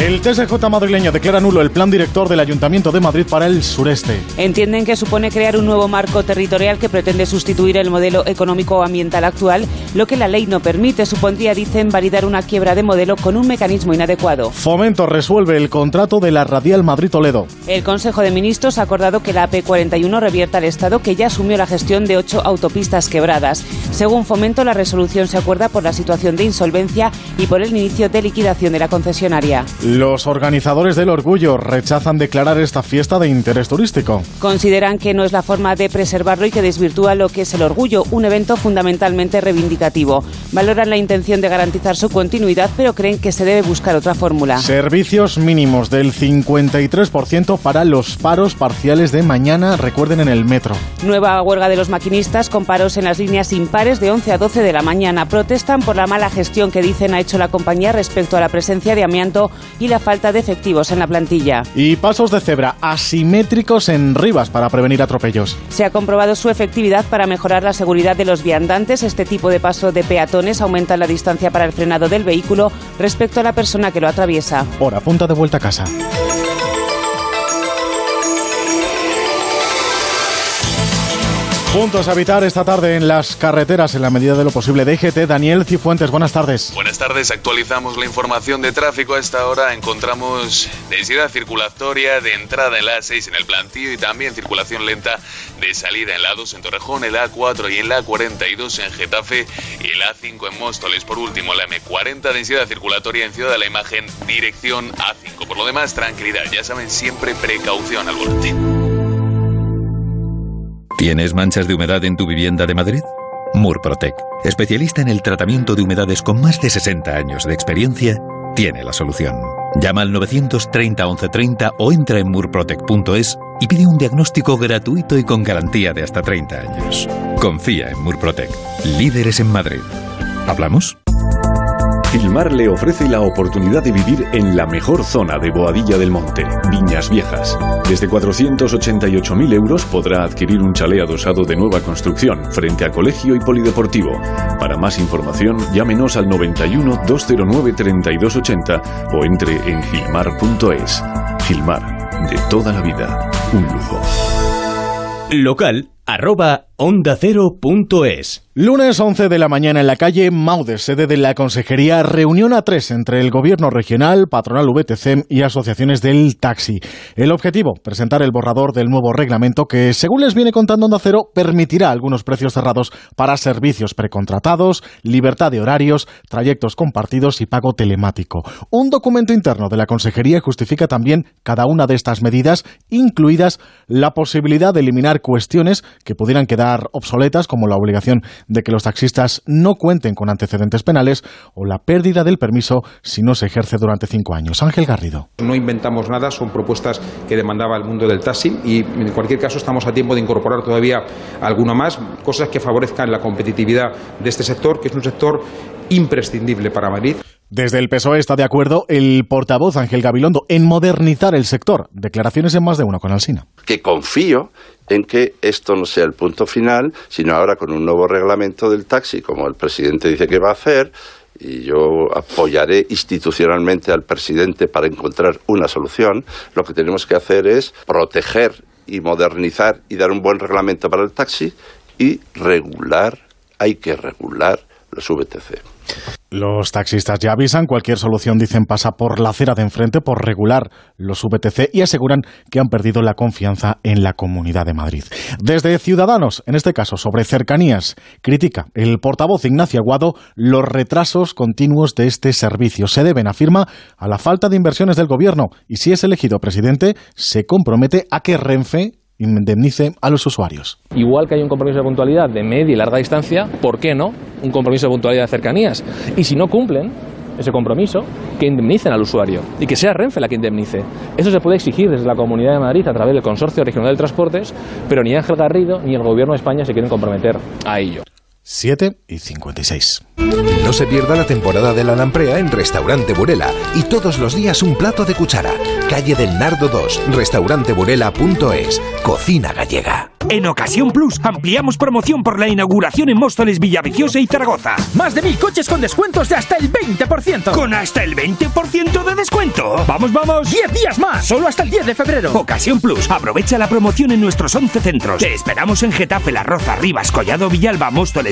Speaker 38: El TSJ madrileño declara nulo el plan director del Ayuntamiento de Madrid para el sureste.
Speaker 43: Entienden que supone crear un nuevo marco territorial que pretende sustituir el modelo económico-ambiental actual, lo que la ley no permite. Supondría, dicen, validar una quiebra de modelo con un mecanismo inadecuado.
Speaker 38: Fomento resuelve el contrato de la Radial Madrid-Toledo.
Speaker 43: El Consejo de Ministros ha acordado que la AP41 revierta al Estado que ya asumió la gestión de ocho autopistas quebradas. Según Fomento, la resolución se acuerda por la situación de insolvencia y por el inicio de liquidación de la concesionaria.
Speaker 38: Los organizadores del Orgullo rechazan declarar esta fiesta de interés turístico.
Speaker 43: Consideran que no es la forma de preservarlo y que desvirtúa lo que es el orgullo, un evento fundamentalmente reivindicativo. Valoran la intención de garantizar su continuidad, pero creen que se debe buscar otra fórmula.
Speaker 38: Servicios mínimos del 53% para los paros parciales de mañana, recuerden en el metro.
Speaker 43: Nueva huelga de los maquinistas con paros en las líneas impares de 11 a 12 de la mañana. Protestan por la mala gestión que dicen ha hecho la compañía respecto a la presencia de amianto y la falta de efectivos en la plantilla.
Speaker 38: Y pasos de cebra asimétricos en Rivas para prevenir atropellos.
Speaker 43: Se ha comprobado su efectividad para mejorar la seguridad de los viandantes. Este tipo de paso de peatones aumenta la distancia para el frenado del vehículo respecto a la persona que lo atraviesa.
Speaker 38: Hora punta de vuelta a casa. Puntos a evitar esta tarde en las carreteras en la medida de lo posible. DGT, Daniel Cifuentes, buenas tardes.
Speaker 3: Buenas tardes, actualizamos la información de tráfico. A esta hora encontramos densidad circulatoria de entrada en la A6 en el plantío y también circulación lenta de salida en la A2 en Torrejón, el A4 y en la A42 en Getafe y el A5 en Móstoles. Por último, la M40, densidad circulatoria en Ciudad de la Imagen, dirección A5. Por lo demás, tranquilidad. Ya saben, siempre precaución al volante.
Speaker 31: ¿Tienes manchas de humedad en tu vivienda de Madrid? Murprotec, especialista en el tratamiento de humedades con más de 60 años de experiencia, tiene la solución. Llama al 930 1130 o entra en murprotec.es y pide un diagnóstico gratuito y con garantía de hasta 30 años. Confía en Murprotec, líderes en Madrid. ¿Hablamos?
Speaker 20: Gilmar le ofrece la oportunidad de vivir en la mejor zona de Boadilla del Monte, Viñas Viejas. Desde 488.000 euros podrá adquirir un chalet adosado de nueva construcción frente a colegio y polideportivo. Para más información, llámenos al 91 209 3280 o entre en gilmar.es. Gilmar, de toda la vida, un lujo.
Speaker 44: Local arroba onda es.
Speaker 38: Lunes 11 de la mañana en la calle Maude, sede de la Consejería, reunión a tres entre el Gobierno Regional, Patronal VTC y asociaciones del taxi. El objetivo, presentar el borrador del nuevo reglamento que, según les viene contando Onda Cero, permitirá algunos precios cerrados para servicios precontratados, libertad de horarios, trayectos compartidos y pago telemático. Un documento interno de la Consejería justifica también cada una de estas medidas, incluidas la posibilidad de eliminar cuestiones que pudieran quedar obsoletas, como la obligación de que los taxistas no cuenten con antecedentes penales o la pérdida del permiso si no se ejerce durante cinco años. Ángel Garrido.
Speaker 45: No inventamos nada, son propuestas que demandaba el mundo del taxi y en cualquier caso estamos a tiempo de incorporar todavía alguno más, cosas que favorezcan la competitividad de este sector, que es un sector imprescindible para Madrid.
Speaker 38: Desde el PSOE está de acuerdo el portavoz Ángel Gabilondo en modernizar el sector. Declaraciones en más de uno con Alsina.
Speaker 46: Que confío en que esto no sea el punto final, sino ahora con un nuevo reglamento del taxi, como el presidente dice que va a hacer, y yo apoyaré institucionalmente al presidente para encontrar una solución, lo que tenemos que hacer es proteger y modernizar y dar un buen reglamento para el taxi y regular, hay que regular los VTC.
Speaker 38: Los taxistas ya avisan, cualquier solución dicen pasa por la acera de enfrente, por regular los VTC y aseguran que han perdido la confianza en la Comunidad de Madrid. Desde Ciudadanos, en este caso sobre cercanías, critica el portavoz Ignacio Aguado los retrasos continuos de este servicio. Se deben, afirma, a la falta de inversiones del Gobierno y si es elegido presidente, se compromete a que Renfe indemnice a los usuarios.
Speaker 35: Igual que hay un compromiso de puntualidad de media y larga distancia, ¿por qué no un compromiso de puntualidad de cercanías? Y si no cumplen ese compromiso, que indemnicen al usuario y que sea Renfe la que indemnice. Eso se puede exigir desde la Comunidad de Madrid a través del Consorcio Regional de Transportes, pero ni Ángel Garrido ni el Gobierno de España se quieren comprometer a ello.
Speaker 38: 7 y 56.
Speaker 47: No se pierda la temporada de la lamprea en Restaurante Burela y todos los días un plato de cuchara. Calle del Nardo 2, restauranteburela.es, cocina gallega.
Speaker 48: En Ocasión Plus ampliamos promoción por la inauguración en Móstoles, Villaviciosa y Zaragoza.
Speaker 49: Más de mil coches con descuentos de hasta el 20%.
Speaker 48: ¿Con hasta el 20% de descuento? ¡Vamos, vamos!
Speaker 49: 10 días más, solo hasta el 10 de febrero.
Speaker 48: Ocasión Plus, aprovecha la promoción en nuestros 11 centros. Te esperamos en Getafe, La Roza, Rivas, Collado, Villalba, Móstoles,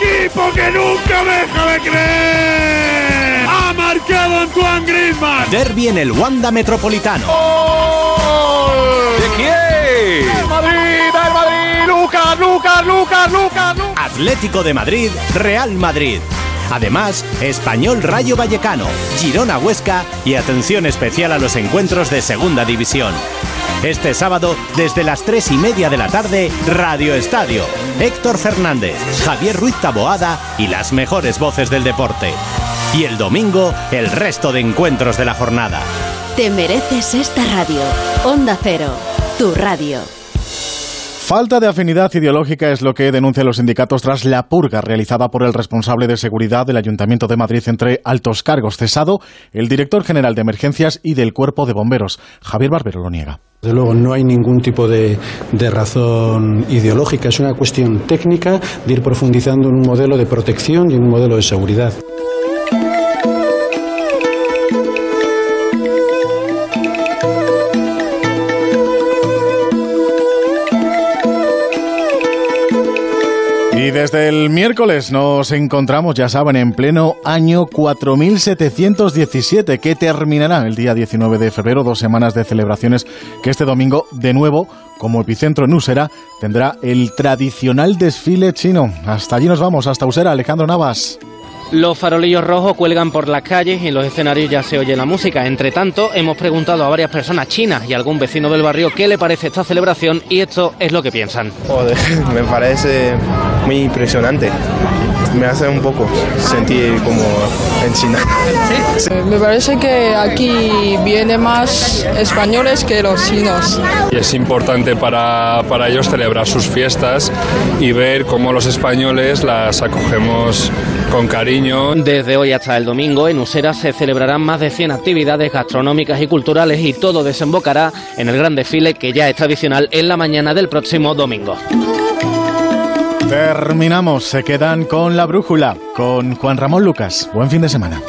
Speaker 50: equipo que nunca deja de creer! ¡Ha marcado Antoine Griezmann!
Speaker 42: Derby en el Wanda Metropolitano.
Speaker 50: ¿De quién? ¡El Madrid! ¡El Madrid! ¡Lucas, Lucas, Lucas, Lucas! Lucas.
Speaker 42: Atlético de Madrid, Real Madrid. Además, Español Rayo Vallecano, Girona Huesca y atención especial a los encuentros de Segunda División. Este sábado, desde las 3 y media de la tarde, Radio Estadio. Héctor Fernández, Javier Ruiz Taboada y las mejores voces del deporte. Y el domingo, el resto de encuentros de la jornada.
Speaker 5: Te mereces esta radio. Onda Cero, tu radio.
Speaker 38: Falta de afinidad ideológica es lo que denuncian los sindicatos tras la purga realizada por el responsable de seguridad del Ayuntamiento de Madrid entre altos cargos cesado, el director general de emergencias y del cuerpo de bomberos. Javier Barbero lo niega.
Speaker 43: Desde luego no hay ningún tipo de, de, razón ideológica, es una cuestión técnica de ir profundizando en un modelo de protección y en un modelo de seguridad.
Speaker 38: Y desde el miércoles nos encontramos, ya saben, en pleno año 4717, que terminará el día 19 de febrero, dos semanas de celebraciones que este domingo, de nuevo, como epicentro en Usera, tendrá el tradicional desfile chino. Hasta allí nos vamos, hasta Usera, Alejandro Navas.
Speaker 35: Los farolillos rojos cuelgan por las calles y en los escenarios ya se oye la música. Entre tanto, hemos preguntado a varias personas chinas y a algún vecino del barrio qué le parece esta celebración y esto es lo que piensan.
Speaker 43: Joder, me parece muy impresionante. Me hace un poco sentir como en China.
Speaker 40: Me parece que aquí vienen más españoles que los chinos.
Speaker 51: Y es importante para, para ellos celebrar sus fiestas y ver cómo los españoles las acogemos con cariño.
Speaker 35: Desde hoy hasta el domingo en Usera se celebrarán más de 100 actividades gastronómicas y culturales y todo desembocará en el gran desfile que ya es tradicional en la mañana del próximo domingo.
Speaker 38: Terminamos, se quedan con la brújula, con Juan Ramón Lucas. Buen fin de semana.